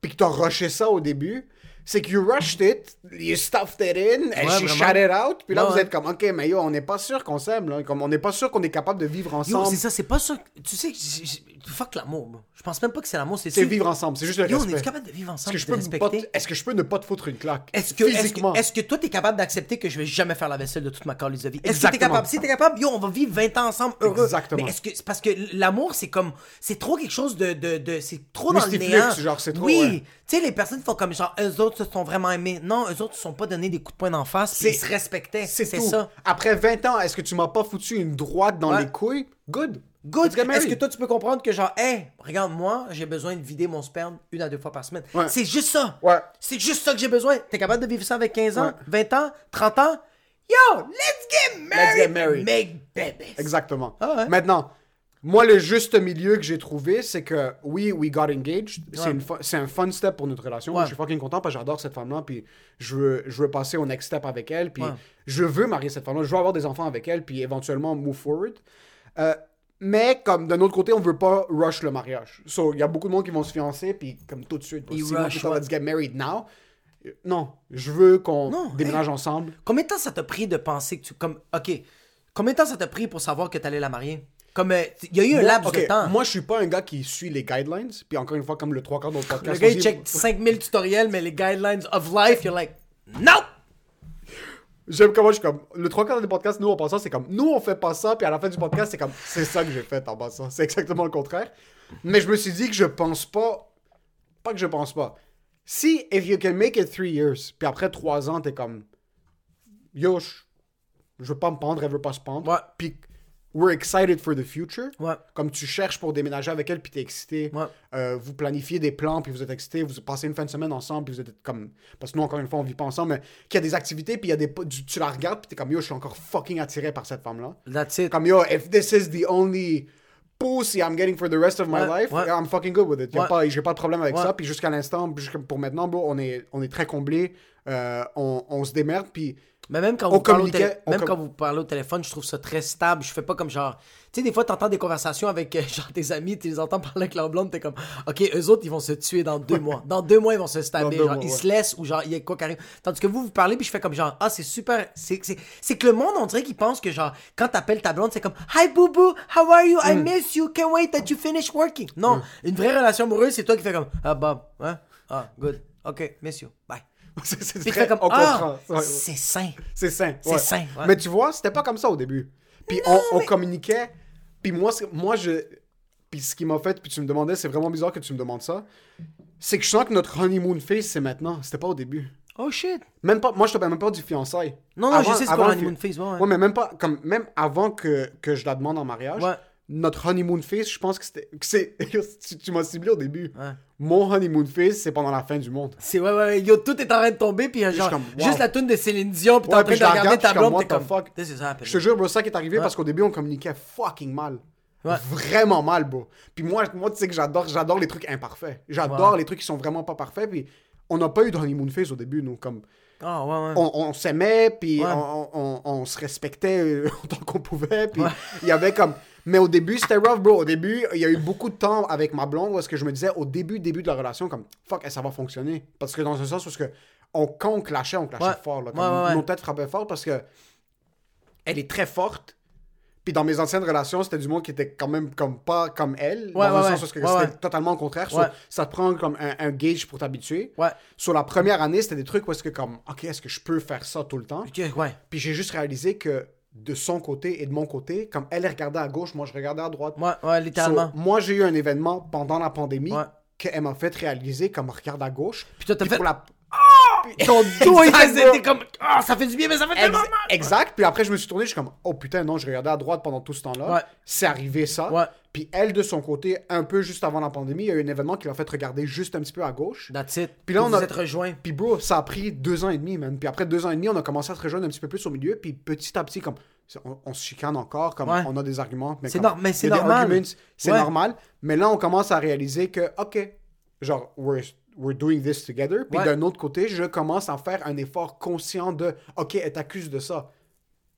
puis que t'as rushé ça au début, c'est que you rushed it, you stuffed it in, and Ouais, she shut it out, puis là Ouais, vous êtes comme, ok, mais yo, on n'est pas sûr qu'on s'aime, là. Comme, on n'est pas sûr qu'on est capable de vivre ensemble. c'est ça, c'est pas ça. Tu sais, j- j- fuck l'amour. Je pense même pas que c'est l'amour, c'est C'est sûr- vivre ensemble, c'est juste le Yo, on respect. est capable de vivre Est-ce ensemble, que, je peux pas respecter? te- est-ce que je peux ne pas te foutre une claque? Est-ce que, est-ce que, Physiquement. est-ce que toi, t'es capable d'accepter que je vais jamais faire la vaisselle de toute ma carrière de vie? Est-ce que t'es capable? Si t'es capable, yo, on va vivre 20 ans ensemble heureux. Exactement. Mais est-ce que, c'est parce que l'amour, c'est comme, c'est trop quelque chose de, de, de c'est trop dans le néant. genre, c'est trop, Oui. ouais. Tu sais, les personnes font comme genre, eux autres se sont vraiment aimés. Non, eux autres se sont pas donné des coups de poing d'en face, ils se respectaient. C'est ça. Après 20 ans, est-ce que tu m'as pas foutu une droite dans Ouais. les couilles? Good. Good. Let's. Est-ce que toi, tu peux comprendre que genre, hey, regarde, moi, j'ai besoin de vider mon sperme une à deux fois par semaine. Ouais. C'est juste ça. Ouais. C'est juste ça que j'ai besoin. T'es capable de vivre ça avec 15 ans, Ouais. 20 ans, 30 ans? Yo, let's get married. get married. Make babies. Exactement. Ah. Maintenant, moi, le juste milieu que j'ai trouvé, c'est que oui, we got engaged. C'est Ouais. une fu- C'est un fun step pour notre relation. Ouais. Je suis fucking content parce que j'adore cette femme-là. Puis je veux, je veux passer au next step avec elle. Puis Ouais. je veux marier cette femme-là. Je veux avoir des enfants avec elle. Puis éventuellement move forward. Euh, mais comme d'un autre côté, on veut pas rush le mariage. So, il y a beaucoup de monde qui vont se fiancer. Puis comme tout de suite, Ils mois rush, let's get married now. Non, je veux qu'on Non, déménage ensemble. Combien de temps ça t'a pris de penser que tu. Comme, ok. Combien de temps ça t'a pris pour savoir que t'allais la marier? Comme, euh, il y a eu un laps ok, de temps. Moi, je suis pas un gars qui suit les guidelines. Puis encore une fois, comme le trois quarts de notre le podcast. gars, on il dit- check 5000 tutoriels, mais les guidelines of life, you're like, no! J'aime comment je suis comme. Le trois quarts des podcasts, nous, en passant, c'est comme. Nous, on fait pas ça. Puis à la fin du podcast, c'est comme. C'est ça que j'ai fait en passant. C'est exactement le contraire. Mais je me suis dit que je pense pas. Pas que je pense pas. Si, if you can make it three years, puis après trois ans, t'es comme. Yo, je, je veux pas me pendre, elle veut pas se pendre. Ouais. Puis we're excited for the future. Ouais. Comme tu cherches pour déménager avec elle, puis t'es excité. Ouais. Euh, vous planifiez des plans, puis vous êtes excité. Vous passez une fin de semaine ensemble, puis vous êtes comme. Parce que nous, encore une fois, on vit pas ensemble, mais qu'il y a des activités, puis il y a des. Tu la regardes, puis t'es comme yo, je suis encore fucking attiré par cette femme-là. That's it. Comme yo, if this is the only pussy I'm getting for the rest of my Ouais, life. I'm fucking good with it. J'ai pas de problème avec ça. Puis jusqu'à l'instant, jusqu'à- pour maintenant, bro, on est, on est très comblés. Euh, on, on se démerde. Puis Mais même quand, On vous parlez au même quand vous parlez au téléphone, je trouve ça très stable. Je fais pas comme genre. Tu sais, des fois, t'entends des conversations avec euh, *laughs* genre tes amis, tu les entends parler avec leur blonde, t'es comme, ok, eux autres, ils vont se tuer dans deux mois. Dans deux mois, ils vont se stabber. deux Genre, mois, ils ouais. se laissent ou genre, il y a quoi qui arrive. Tandis que vous, vous parlez, puis je fais comme genre, ah, c'est super. C'est que le monde, on dirait qu'il pense que genre, quand t'appelles ta blonde, c'est comme, hi boo boo, how are you? I Mm. miss you. Can't wait that you finish working. Non, une vraie relation amoureuse, c'est toi qui fais comme, ah, Bob, hein? Ah, good. Ok, miss you. Bye. *laughs* C'est- très- comme, ah. Ouais, c'est sain. C'est sain. C'est ouais. sain, ouais. Mais tu vois, c'était pas comme ça au début. Puis on, on communiquait. Puis moi, moi je. Puis ce qui m'a fait, puis tu me demandais, c'est vraiment bizarre que tu me demandes ça. C'est que je sens que notre honeymoon phase, c'est maintenant. C'était pas au début. Oh shit. Même pas, moi, je te parle même pas du fiançailles. Non, non, Avant- je sais ce qu'on honeymoon phase, ouais, ouais. Ouais, mais même pas, comme, même avant que, que je la demande en mariage, Ouais. Notre honeymoon phase, je pense que c'est- *laughs* tu tu m'as ciblé au début. Ouais. Mon honeymoon phase, c'est pendant la fin du monde. C'est ouais, ouais, yo, tout est en train de tomber, puis je genre, suis comme, wow. juste la tune de Céline Dion, puis t'es en train de regarder regarde, ta blonde, t'es comme, fuck? this is happening. Je te jure, bro, ça qui est arrivé parce qu'au début, on communiquait fucking mal. Vraiment mal, bro. Puis moi, moi tu sais que j'adore, j'adore les trucs imparfaits. J'adore les trucs qui sont vraiment pas parfaits. Puis on n'a pas eu de honeymoon phase au début, nous. Comme, Ah, ouais, ouais. on, on s'aimait, puis Ouais. on, on- on se respectait euh, *laughs* autant qu'on pouvait. Puis il y avait comme. Mais au début, c'était rough, bro. Au début, il y a eu beaucoup de temps avec ma blonde où est-ce que je me disais, au début, début de la relation, comme, fuck, ça va fonctionner? Parce que dans un sens est-ce que on, quand on clashait, on clashait Ouais. fort. Là, Ouais, ouais, ouais. Nos têtes frappaient fort parce que elle est très forte. Puis dans mes anciennes relations, c'était du monde qui était quand même comme pas comme elle. Ouais, dans ouais. sens est-ce que c'était totalement au contraire. So, ça te prend comme un, un gauge pour t'habituer. Ouais. Sur la première année, c'était des trucs où est-ce que comme, ok, est-ce que je peux faire ça tout le temps? Ok, ouais. Puis j'ai juste réalisé que de son côté et de mon côté, comme elle regardait à gauche, moi je regardais à droite. Ouais, ouais, littéralement. So, moi j'ai eu un événement pendant la pandémie Ouais. qu'elle m'a fait réaliser comme regarde à gauche. Puis toi, t'as fait. La... Ton dos, Exact, comme. Ah, ça fait du bien, mais ça fait tellement mal. exact. Puis après, je me suis tourné, je suis comme, oh putain, non, je regardais à droite pendant tout ce temps-là. Ouais. C'est arrivé ça. Ouais. Puis elle, de son côté, un peu juste avant la pandémie, il y a eu un événement qui l'a fait regarder juste un petit peu à gauche. That's it. Puis là, on a- êtes rejoints. Puis bro, ça a pris deux ans et demi, man. Puis après deux ans et demi, on a commencé à se rejoindre un petit peu plus au milieu. Puis petit à petit, comme on, on se chicane encore, comme Ouais. on a des arguments. mais C'est normal. C'est Ouais. normal. Mais là, on commence à réaliser que, ok, genre, we're, we're doing this together. Puis Ouais. d'un autre côté, je commence à faire un effort conscient de, ok, elle t'accuse de ça.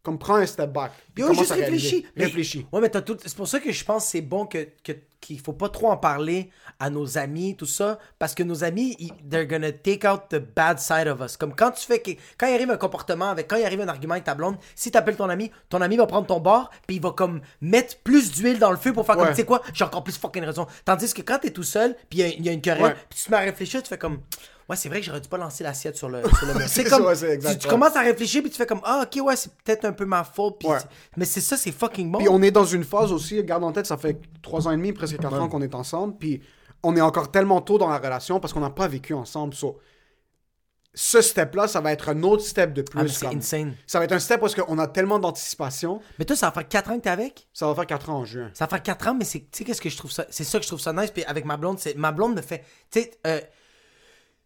Comme prends un step back. Puis Yo, juste réfléchis. Mais- Réfléchis. Ouais, mais t'as tout. C'est pour ça que je pense que c'est bon que, que, qu'il faut pas trop en parler à nos amis, tout ça. Parce que nos amis, ils- they're gonna take out the bad side of us. Comme quand tu fais. que- Quand il arrive un comportement avec. Quand il arrive un argument avec ta blonde, si t'appelles ton ami, ton ami va prendre ton bord, puis il va comme mettre plus d'huile dans le feu pour faire comme, Ouais. tu sais quoi, j'ai encore plus fucking raison. Tandis que quand t'es tout seul, puis il y y, a une querelle, puis tu te mets à réfléchir, tu fais comme. Ouais, c'est vrai que j'aurais dû pas lancer l'assiette sur le, *laughs* sur le. C'est comme. ça, ouais, c'est tu, exact, tu ouais. commences à réfléchir, puis tu fais comme, ah, ok, ouais, c'est peut-être un peu ma faute. puis Ouais. c'est- Mais c'est ça, c'est fucking bon. Puis on est dans une phase aussi, garde en tête, ça fait trois ans et demi, presque quatre ans qu'on est ensemble, puis on est encore tellement tôt dans la relation parce qu'on n'a pas vécu ensemble. So, ce step-là, ça va être un autre step de plus. Ah, mais c'est comme- insane. Ça va être un step parce qu'on a tellement d'anticipation. Mais toi, ça va faire 4 ans que t'es avec? Ça va faire quatre ans en juin. Ça va faire 4 ans, mais c'est, tu sais, qu'est-ce que je trouve ça, c'est ça que je trouve ça nice. Puis avec ma blonde, c'est, ma blonde me fait, tu sais, euh,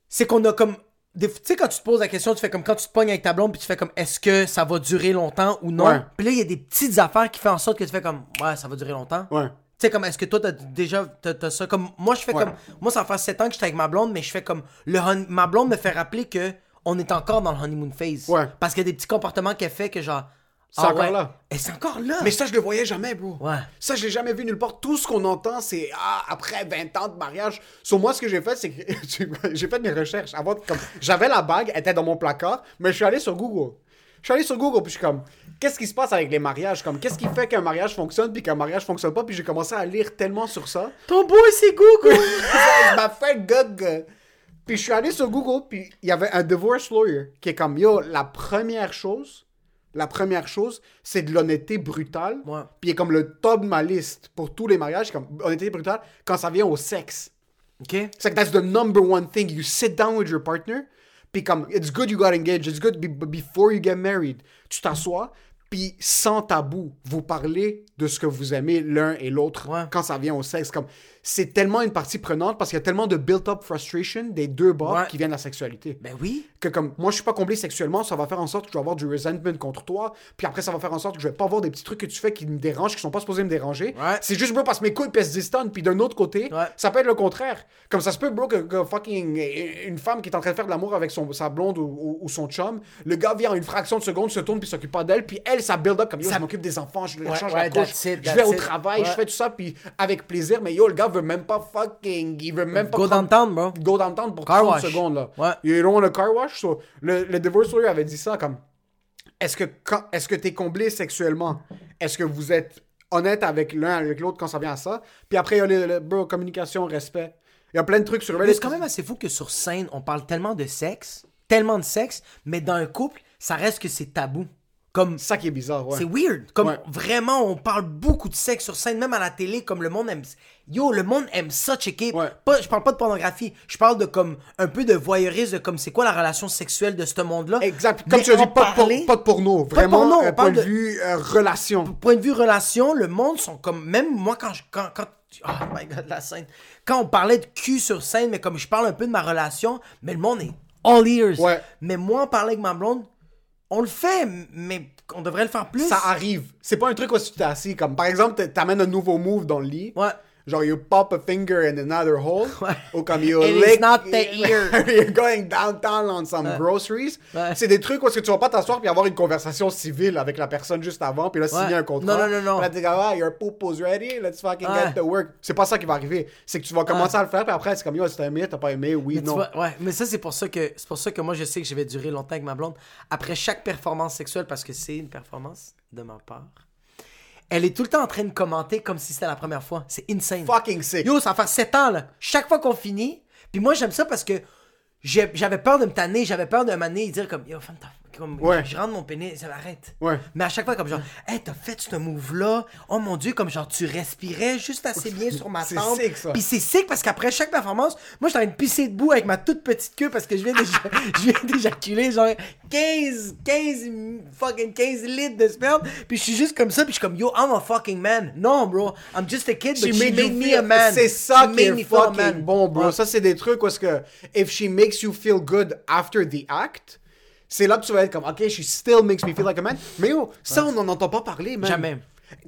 c'est qu'on a comme, tu sais, quand tu te poses la question, tu fais comme quand tu te pognes avec ta blonde, puis tu fais comme, est-ce que ça va durer longtemps ou non? Ouais. Puis là, il y a des petites affaires qui font en sorte que tu fais comme, ouais, ça va durer longtemps. Ouais. Tu sais, comme, est-ce que toi, t'as déjà, t'as, t'as ça comme, moi, je fais Ouais. comme, moi, ça faire 7 ans que j'étais avec ma blonde, mais je fais comme, le hon- ma blonde me fait rappeler que on est encore dans le honeymoon phase. Ouais. Parce qu'il y a des petits comportements qu'elle fait que genre, C'est ah encore ouais. là. Et c'est encore là. Mais ça, je le voyais jamais, bro. Ouais. Ça, je l'ai jamais vu nulle part. Tout ce qu'on entend, c'est ah, après 20 ans de mariage. Sur moi, ce que j'ai fait, c'est que *laughs* j'ai fait mes recherches. Avant, comme, j'avais la bague, elle était dans mon placard, mais je suis allé sur Google. Je suis allé sur Google, puis je suis comme, qu'est-ce qui se passe avec les mariages? Comme, qu'est-ce qui fait qu'un mariage fonctionne, puis qu'un mariage fonctionne pas? Puis j'ai commencé à lire tellement sur ça. Ton boy, c'est Google. *laughs* Il m'a fait gog. Puis je suis allé sur Google, puis il y avait un divorce lawyer qui est comme, yo, la première chose, la première chose, c'est de l'honnêteté brutale. Ouais. Puis il est comme le top de ma liste pour tous les mariages, comme honnêteté brutale, quand ça vient au sexe. OK. C'est que that's the number one thing. You sit down with your partner, puis comme, it's good you got engaged, it's good be- before you get married. Tu t'assois, puis sans tabou, vous parlez de ce que vous aimez l'un et l'autre Ouais. quand ça vient au sexe. Comme, c'est tellement une partie prenante parce qu'il y a tellement de built-up frustration des deux bords Ouais. qui viennent de la sexualité. Ben oui. Que comme moi, je suis pas comblé sexuellement, ça va faire en sorte que je vais avoir du resentment contre toi. Puis après, ça va faire en sorte que je vais pas avoir des petits trucs que tu fais qui me dérangent, qui sont pas supposés me déranger. Ouais. C'est juste, bro, parce que mes couilles pèsent 10 tonnes. Puis d'un autre côté, Ouais. ça peut être le contraire. Comme ça se peut, bro, que, que fucking une femme qui est en train de faire de l'amour avec son, sa blonde ou, ou- ou son chum, le gars vient en une fraction de seconde, se tourne puis s'occupe pas d'elle. Puis elle, ça build up comme yo, Ça- je m'occupe des enfants, je change la couche, it, je vais au travail, je fais tout ça, puis avec plaisir. Mais yo, le gars veut même pas fucking. Il veut même pas. Go prendre- downtown, bro. go downtown pour Car 30 wash. secondes là. Ouais. You don't want a car wash? So, le, le divorce lawyer avait dit ça comme est-ce que quand est-ce que t'es comblé sexuellement? Est-ce que vous êtes honnête avec l'un avec l'autre quand ça vient à ça? Puis après il y a le, le- bro, communication, respect. Il y a plein de trucs sur Reddit. c'est quand même assez fou que sur scène, on parle tellement de sexe, tellement de sexe, mais dans un couple, ça reste que c'est tabou. Comme ça qui est bizarre, ouais. C'est weird. Comme Ouais. vraiment, on parle beaucoup de sexe sur scène, même à la télé, comme le monde aime. Yo, le monde aime ça checker. Ouais. Pas, je parle pas de pornographie. Je parle de comme un peu de voyeurisme, de comme c'est quoi la relation sexuelle de ce monde-là? Exact. Comme Mais tu as dit, pas, de por- parler- pas de porno. de Vraiment, porno, on un point de de- vue euh, relation. point de vue relation, le monde sont comme même moi quand je quand quand oh my god la scène quand on parlait de cul sur scène mais comme je parle un peu de ma relation mais le monde est all ears Ouais. mais moi en parler avec ma blonde on le fait mais on devrait le faire plus Ça arrive. C'est pas un truc où tu t'es assis. Comme par exemple, t'a- t'amènes un nouveau move dans le lit. ouais Genre, you pop a finger in another hole. Ou comme you It is lick. not the ear. *laughs* You're going downtown on some groceries. Ouais. C'est des trucs où est-ce que tu vas pas t'asseoir puis avoir une conversation civile avec la personne juste avant puis là signer un contrat. Non, non, non, non. Puis là, ah, your poop was ready, let's fucking get to work. C'est pas ça qui va arriver. C'est que tu vas commencer à le faire puis après, c'est comme, yo, si t'as aimé, t'as pas aimé, oui, Mais non. vois, ouais, mais ça c'est pour ça que c'est pour ça que moi je sais que je vais durer longtemps avec ma blonde après chaque performance sexuelle parce que c'est une performance de ma part. Elle est tout le temps en train de commenter comme si c'était la première fois. C'est insane. Fucking sick. Yo, ça va faire 7 ans, là. Chaque fois qu'on finit. Puis moi, j'aime ça parce que j'avais peur de me tanner, j'avais peur de m'amener et dire comme, yo, femme, t'as- comme, Ouais. je rentre mon pénis, ça m'arrête. Ouais. Mais à chaque fois, comme genre, hey, t'as fait ce move-là? Oh mon dieu, comme genre, tu respirais juste assez bien sur ma *laughs* C'est tempe. sick, ça. Puis c'est sick parce qu'après chaque performance, moi, j'étais en train de pisser debout avec ma toute petite queue parce que je viens d'éja- *laughs* je viens d'éjaculer genre 15, 15, fucking 15 litres de sperme. Puis je suis juste comme ça, puis je suis comme, yo, I'm a fucking man. Non, bro, I'm just a kid, but she, made, me a man. C'est ça She qui made est fucking man. bon, bro. Ouais. Ça, c'est des trucs est-ce que if she makes you feel good after the act, c'est là que tu vas être comme, ok, she still makes me feel like a man. Mais yo, ça, on n'en entend pas parler, man. Jamais.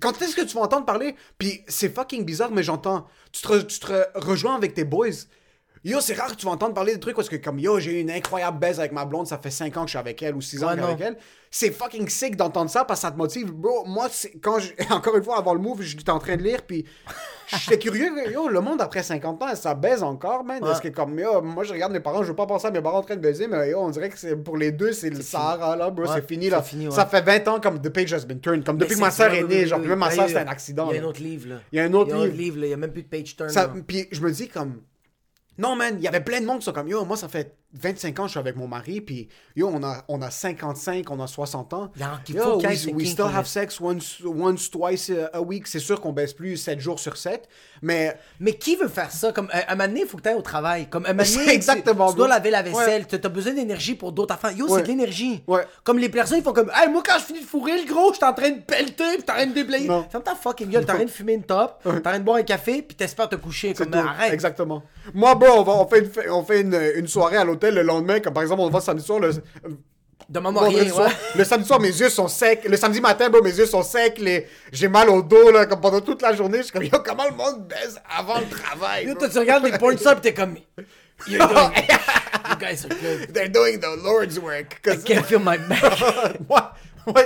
Quand est-ce que tu vas entendre parler? Puis c'est fucking bizarre, mais j'entends. Tu te, re- tu te re- rejoins avec tes boys. Yo, c'est rare que tu vas entendre parler de trucs parce que, comme yo, j'ai eu une incroyable baise avec ma blonde, ça fait 5 ans que je suis avec elle ou 6 ans Ouais, que je suis avec elle. C'est fucking sick d'entendre ça parce que ça te motive. Bro, moi, quand je, *laughs* encore une fois, avant le move, j'étais en train de lire, puis j'étais curieux. Yo, le monde après 50 ans, ça baise encore, man. Est-ce que, comme, yo, moi, je regarde mes parents, je veux pas penser à mes parents en train de baiser, mais yo, on dirait que pour les deux, c'est le Sahara, là, bro, Ouais, c'est fini, là. fini, ouais. Ça fait 20 ans comme The Page Has Been Turned, comme depuis que ma soeur est née, genre, même ma soeur, c'était un accident. Il y a un autre livre, là. Il y a un autre livre. là. Il y a même plus de page turn. Puis je me dis comme non man, il y avait plein de monde qui sont comme yo, moi ça fait 25 ans que je suis avec mon mari puis yo on a on a 55, on a 60 ans. Il y a- il Yo, faut qu'il y ait we, we still have sex once once twice a week, c'est sûr qu'on baisse plus 7 jours sur 7, mais Mais qui veut faire ça? Comme, à un moment donné, il faut que tu ailles au travail. Comme, à un moment donné, exactement, Tu, tu dois laver la vaisselle. Tu as besoin d'énergie pour d'autres affaires. Yo, Ouais. c'est de l'énergie. Ouais. Comme les personnes, ils font comme, hey, moi, quand je finis de fourrer, le gros, je suis en train de pelleter, puis t'es en train de déblayer. Ferme ta fucking gueule. T'es en train de fumer une top, t'es en train de boire un café, puis t'espères te coucher. Comme, arrête. Exactement. Moi bro, on, va, on fait, une, on fait une, une soirée à l'hôtel le lendemain, comme par exemple on va samedi soir le Demande-moi Vendredi rien, soir, ouais. Le samedi soir, mes yeux sont secs. Le samedi matin, bro, mes yeux sont secs. Les... J'ai mal au dos, là, comme pendant toute la journée. Je suis comme, yo, comment le monde baise avant le travail? Yo, toi, tu regardes les porn stars, pis t'es comme, *laughs* you're doing, you guys are good. They're doing the Lord's work. I can't feel my back. *laughs* moi,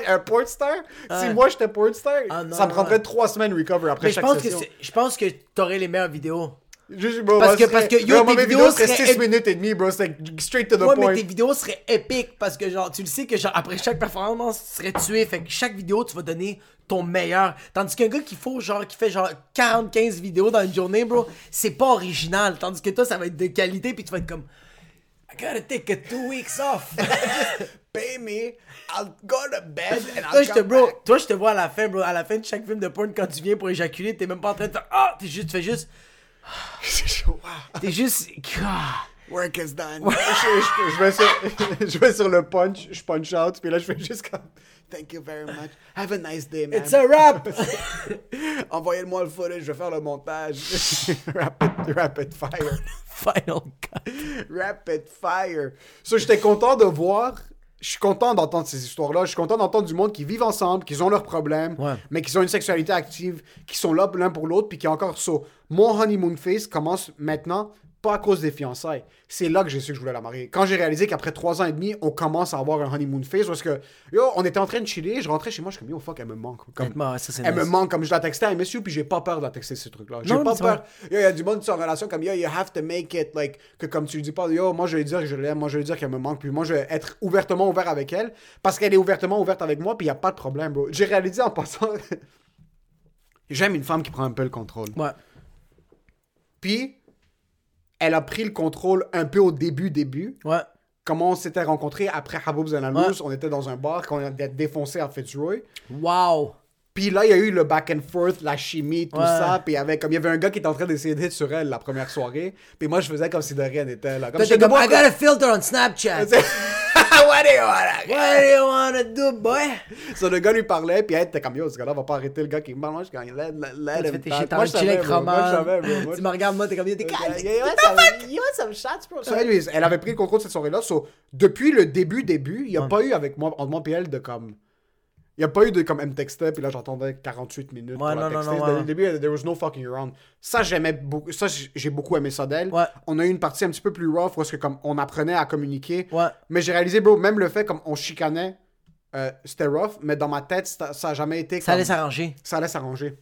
un porn star, si moi j'étais porn star, Ah, non, ça me prendrait ouais. trois semaines recover après Mais je chaque pense que session. je pense que t'aurais les meilleures vidéos. Bro, Parce que- parce que, yo, bro, tes vidéos vidéos seraient seraient 6 minutes et demie, bro. C'est straight to the Ouais, point. mais tes vidéos seraient épiques parce que genre tu le sais que genre après chaque performance tu serais tué fait que chaque vidéo tu vas donner ton meilleur tandis qu'un gars qui faut genre qui fait genre 40 15 vidéos dans une journée bro c'est pas original tandis que toi ça va être de qualité puis tu vas être comme I gotta take a two weeks off *laughs* Pay me, I'll go to bed and toi I'll je te come bro back. toi je te vois à la fin bro à la fin de chaque film de porn quand tu viens pour éjaculer t'es même pas en train de faire ah t'es juste tu fais juste. T'es juste. Work is done. je, je- je vais sur, *laughs* je vais sur le punch, je punch out, puis là, je fais juste comme. Thank you very much. Have a nice day, man. It's a rap! *laughs* Envoyez-moi le footage, je vais faire le montage. *laughs* rapid, rapid fire. Final cut. Rapid fire. So, j'étais content de voir. Je suis content d'entendre ces histoires-là. Je suis content d'entendre du monde qui vivent ensemble, qui ont leurs problèmes, Ouais. mais qui ont une sexualité active, qui sont là l'un pour l'autre, puis qui encore ça. Mon honeymoon phase commence maintenant, pas à cause des fiançailles. C'est là que j'ai su que je voulais la marier. Quand j'ai réalisé qu'après trois ans et demi, on commence à avoir un honeymoon phase, parce que, yo, on était en train de chiller, je rentrais chez moi, je suis comme, yo, fuck, elle me manque. Comme, Honnêtement, ouais, ça, c'est elle me manque, comme je la textais, miss you, puis j'ai pas peur de la texter ce truc-là. J'ai Non, pas mais c'est peur. Yo, il y a du monde qui sont en relation comme yo, you have to make it like que comme tu lui dis pas yo, moi je vais lui dire que je l'aime, moi je vais lui dire qu'elle me manque, puis moi je vais être ouvertement ouvert avec elle parce qu'elle est ouvertement ouverte avec moi, puis il a pas de problème, bro. J'ai réalisé en passant *laughs* j'aime une femme qui prend un peu le contrôle. Ouais. Puis elle a pris le contrôle un peu au début début. Ouais. Comment on s'était rencontrés après Haboubs and Ouais. on était dans un bar qu'on a défoncé à Fitzroy. Wow! Puis là, il y a eu le back and forth, la chimie, tout Ouais. ça. Puis il y avait comme il y avait un gars qui était en train d'essayer d'être sur elle la première soirée. Puis moi, je faisais comme si de rien n'était là. Comme comme, I got a filter on Snapchat. *laughs* *laughs* What do you wanna get? What do you wanna do, boy? So, le gars lui parlait, puis elle était comme yo, ce gars-là va pas arrêter le gars qui me parle. Moi, je suis comme let, let, let Tu him tes talk. Moi, je savais. Moi, je savais. Moi, Tu me regardes, moi, t'es comme, t'es Yeah, calme. bro? So, anyways, elle avait pris le contrôle de cette soirée-là. So, depuis le début, début, il n'y a pas eu avec moi, entre moi et elle, de comme. Il n'y a pas eu de comme elle me textait, puis là j'entendais 48 minutes pour Ouais, la non, non, texter. non, Dès ouais. le début, there was no fucking around. Ça, j'aimais beaucoup. Ça, j'ai beaucoup aimé ça d'elle. Ouais. On a eu une partie un petit peu plus rough, parce que comme on apprenait à communiquer. Ouais. Mais j'ai réalisé, bro, même le fait comme on chicanait, euh, c'était rough, mais dans ma tête, ça ça a jamais été Ça allait s'arranger. ça allait s'arranger.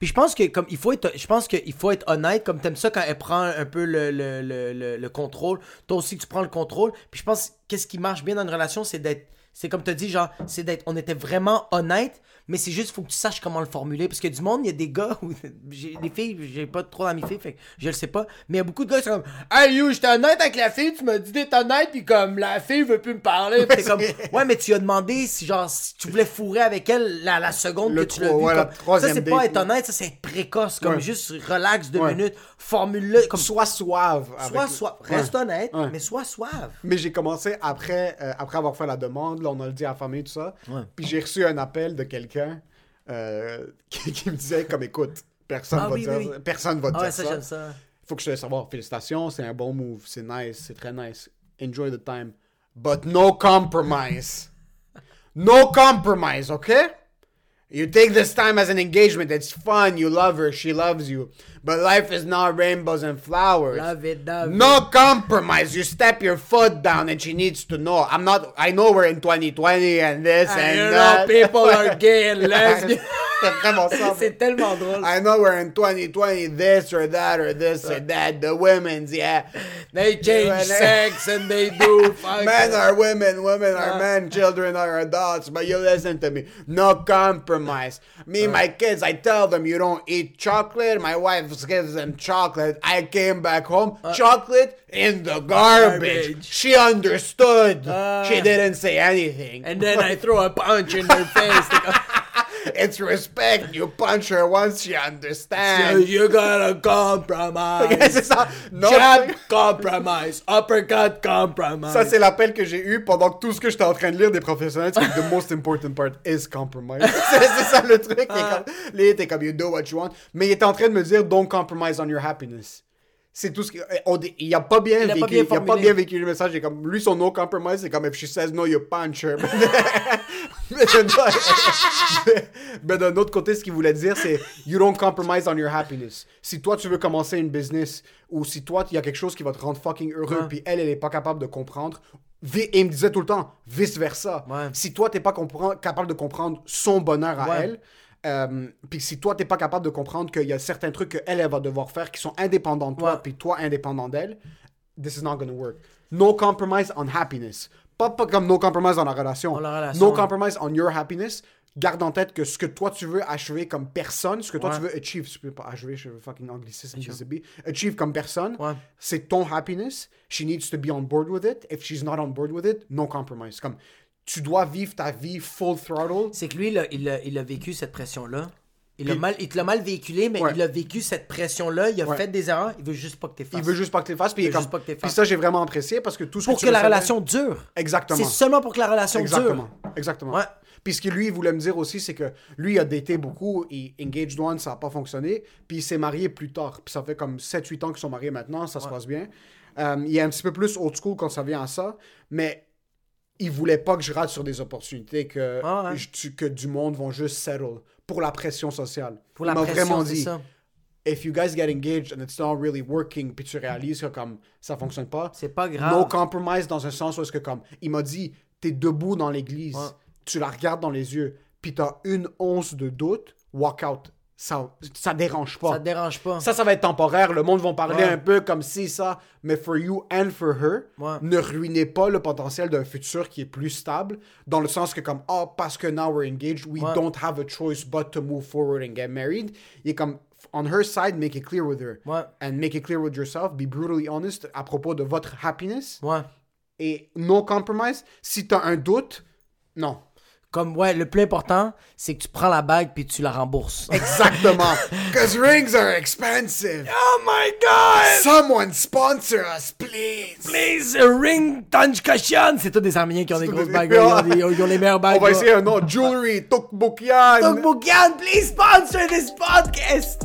Puis je pense que comme il faut être je pense qu'il faut être honnête comme t'aimes ça quand elle prend un peu le, le, le, le, le contrôle toi aussi tu prends le contrôle puis je pense qu'est-ce qui marche bien dans une relation c'est d'être c'est comme tu dit genre c'est d'être on était vraiment honnête mais c'est juste faut que tu saches comment le formuler parce que du monde il y a des gars où *laughs* j'ai des filles j'ai pas trop d'amis filles fait que je le sais pas mais il y a beaucoup de gars qui sont comme hey you j'étais honnête avec la fille tu m'as dit d'être honnête puis comme la fille veut plus me parler Puis t'es comme ouais mais tu as demandé si genre si tu voulais fourrer avec elle la, la seconde Le que tu l'as vu ouais, comme- ça c'est pas être honnête ça c'est être précoce comme Ouais. juste relax deux Ouais. minutes formule-le comme Sois suave. sois Ouais. reste honnête mais sois suave Mais j'ai commencé après, euh, après avoir fait la demande, là, on a le dit à la famille, tout ça. Puis j'ai reçu un appel de quelqu'un euh, *laughs* qui, qui me disait comme écoute, personne Ah va oui, dire, oui, personne va ah dire ouais ça ça. Faut que je te laisse savoir, félicitations, c'est un bon move, c'est nice, c'est très nice. Enjoy the time. But no compromise. *laughs* No compromise, okay? You take this time as an engagement. It's fun. You love her. She loves you. But life is not rainbows and flowers. love it love it. No compromise. You step your foot down, and she needs to know. I'm not. I know we're in 2020 and this And and you know people are gay and *laughs* lesbian *laughs* Vraiment ça. c'est tellement drôle I know we're in 2020, this or that or this or that. The women's, yeah. they change sex and they do *laughs* fuck Men are women, women are Uh. men, children are adults. But you listen to me. No compromise. Me, my kids, I tell them you don't eat chocolate. My wife gives them chocolate. I came back home, chocolate in the garbage. Garbage. She understood. Uh. she didn't say anything. and then I throw a punch in her face They *laughs* go, it's respect. You punch her once she "So understands. you gotta compromise *laughs* c'est ça. No, jab compromise uppercut compromise Ça, c'est l'appel que j'ai eu pendant que tout ce que j'étais en train de lire des professionnels. C'est que the most important part is compromise. *laughs* c'est ça le truc. Là, il était comme, you do what you want. Mais il était en train de me dire, don't compromise on your happiness. C'est tout ce on dit- il a pas bien Il a vécu. pas bien il a pas bien vécu le message. Comme, lui, son no compromise, c'est comme, if she says no, you punch her. *laughs* *laughs* mais d'un- autre côté, ce qu'il voulait dire, c'est, you don't compromise on your happiness. Si toi, tu veux commencer une business, ou si toi, il y a quelque chose qui va te rendre fucking heureux, Ouais. puis elle, elle est pas capable de comprendre, et il me disait tout le temps, vice versa. Ouais. Si toi, t'es pas capable de comprendre son bonheur à Ouais. elle, euh, puis si toi, t'es pas capable de comprendre qu'il y a certains trucs qu'elle, elle va devoir faire qui sont indépendants de toi, puis toi, indépendant d'elle, this is not gonna work. No compromise on happiness. Pas, pas comme no compromise dans la relation. Dans la relation, No ouais. compromise on your happiness. Garde en tête que ce que toi tu veux achever comme personne, ce que toi Ouais. tu veux achieve, je peux pas achever, je veux fucking anglicisme, désolé. achieve comme personne, Ouais. c'est ton happiness. She needs to be on board with it. If she's not on board with it, no compromise. Comme tu dois vivre ta vie full throttle. c'est que lui là, il, a, il a vécu cette pression Il, a mal, il te l'a mal véhiculé, mais Ouais. il a vécu cette pression-là. Il a Ouais. fait des erreurs. Il veut juste pas que t'es Il veut juste pas que tu fasses. Puis, Il il est veut juste comme- pas que t'es puis fasses. ça, j'ai vraiment apprécié parce que tout ce Pour que tu que la relation dure. Exactement. C'est seulement pour que la relation Exactement. dure. Exactement. Ouais. Puis ce que lui, il voulait me dire aussi, c'est que lui, il a daté beaucoup, et engaged one, ça n'a pas fonctionné, puis il s'est marié plus tard. Puis ça fait comme 7-8 ans qu'ils sont mariés maintenant, ça se passe bien. Euh, il est un petit peu plus old school quand ça vient à ça, mais il voulait pas que je rate sur des opportunités, que, Ah ouais. je- que du monde vont juste settle pour la pression sociale. Pour il la pression, vraiment dit, ça. if you guys get engaged and it's not really working, puis tu réalises que comme ça fonctionne pas, C'est pas grave. no compromise dans un sens où est-ce que comme il m'a dit t'es debout dans l'église, Ouais. tu la regardes dans les yeux, puis t'as une once de doute, walk out. Ça, ça dérange pas. Ça te dérange pas. Ça, ça va être temporaire. Le monde va parler Ouais. un peu comme si ça. Mais for you and for her, Ouais. ne ruinez pas le potentiel d'un futur qui est plus stable. Dans le sens que, comme, oh, parce que now we're engaged, we Ouais. don't have a choice but to move forward and get married. Il est comme, on her side, make it clear with her. And make it clear with yourself. Be brutally honest à propos de votre happiness. Et no compromise. Si t'as un doute, non. Comme, ouais, le plus important, c'est que tu prends la bague puis tu la rembourses. *laughs* Exactement. *laughs* Because rings are expensive. oh my god! Someone sponsor us, please. Please, a ring Tanjkashan! C'est tous des Arméniens qui ont des C'est grosses des- bagues. Ils ont, des- ils ont les meilleures bagues. On va essayer un nom. Jewelry, Tokbokian. Donc, Boukian, please sponsor this podcast!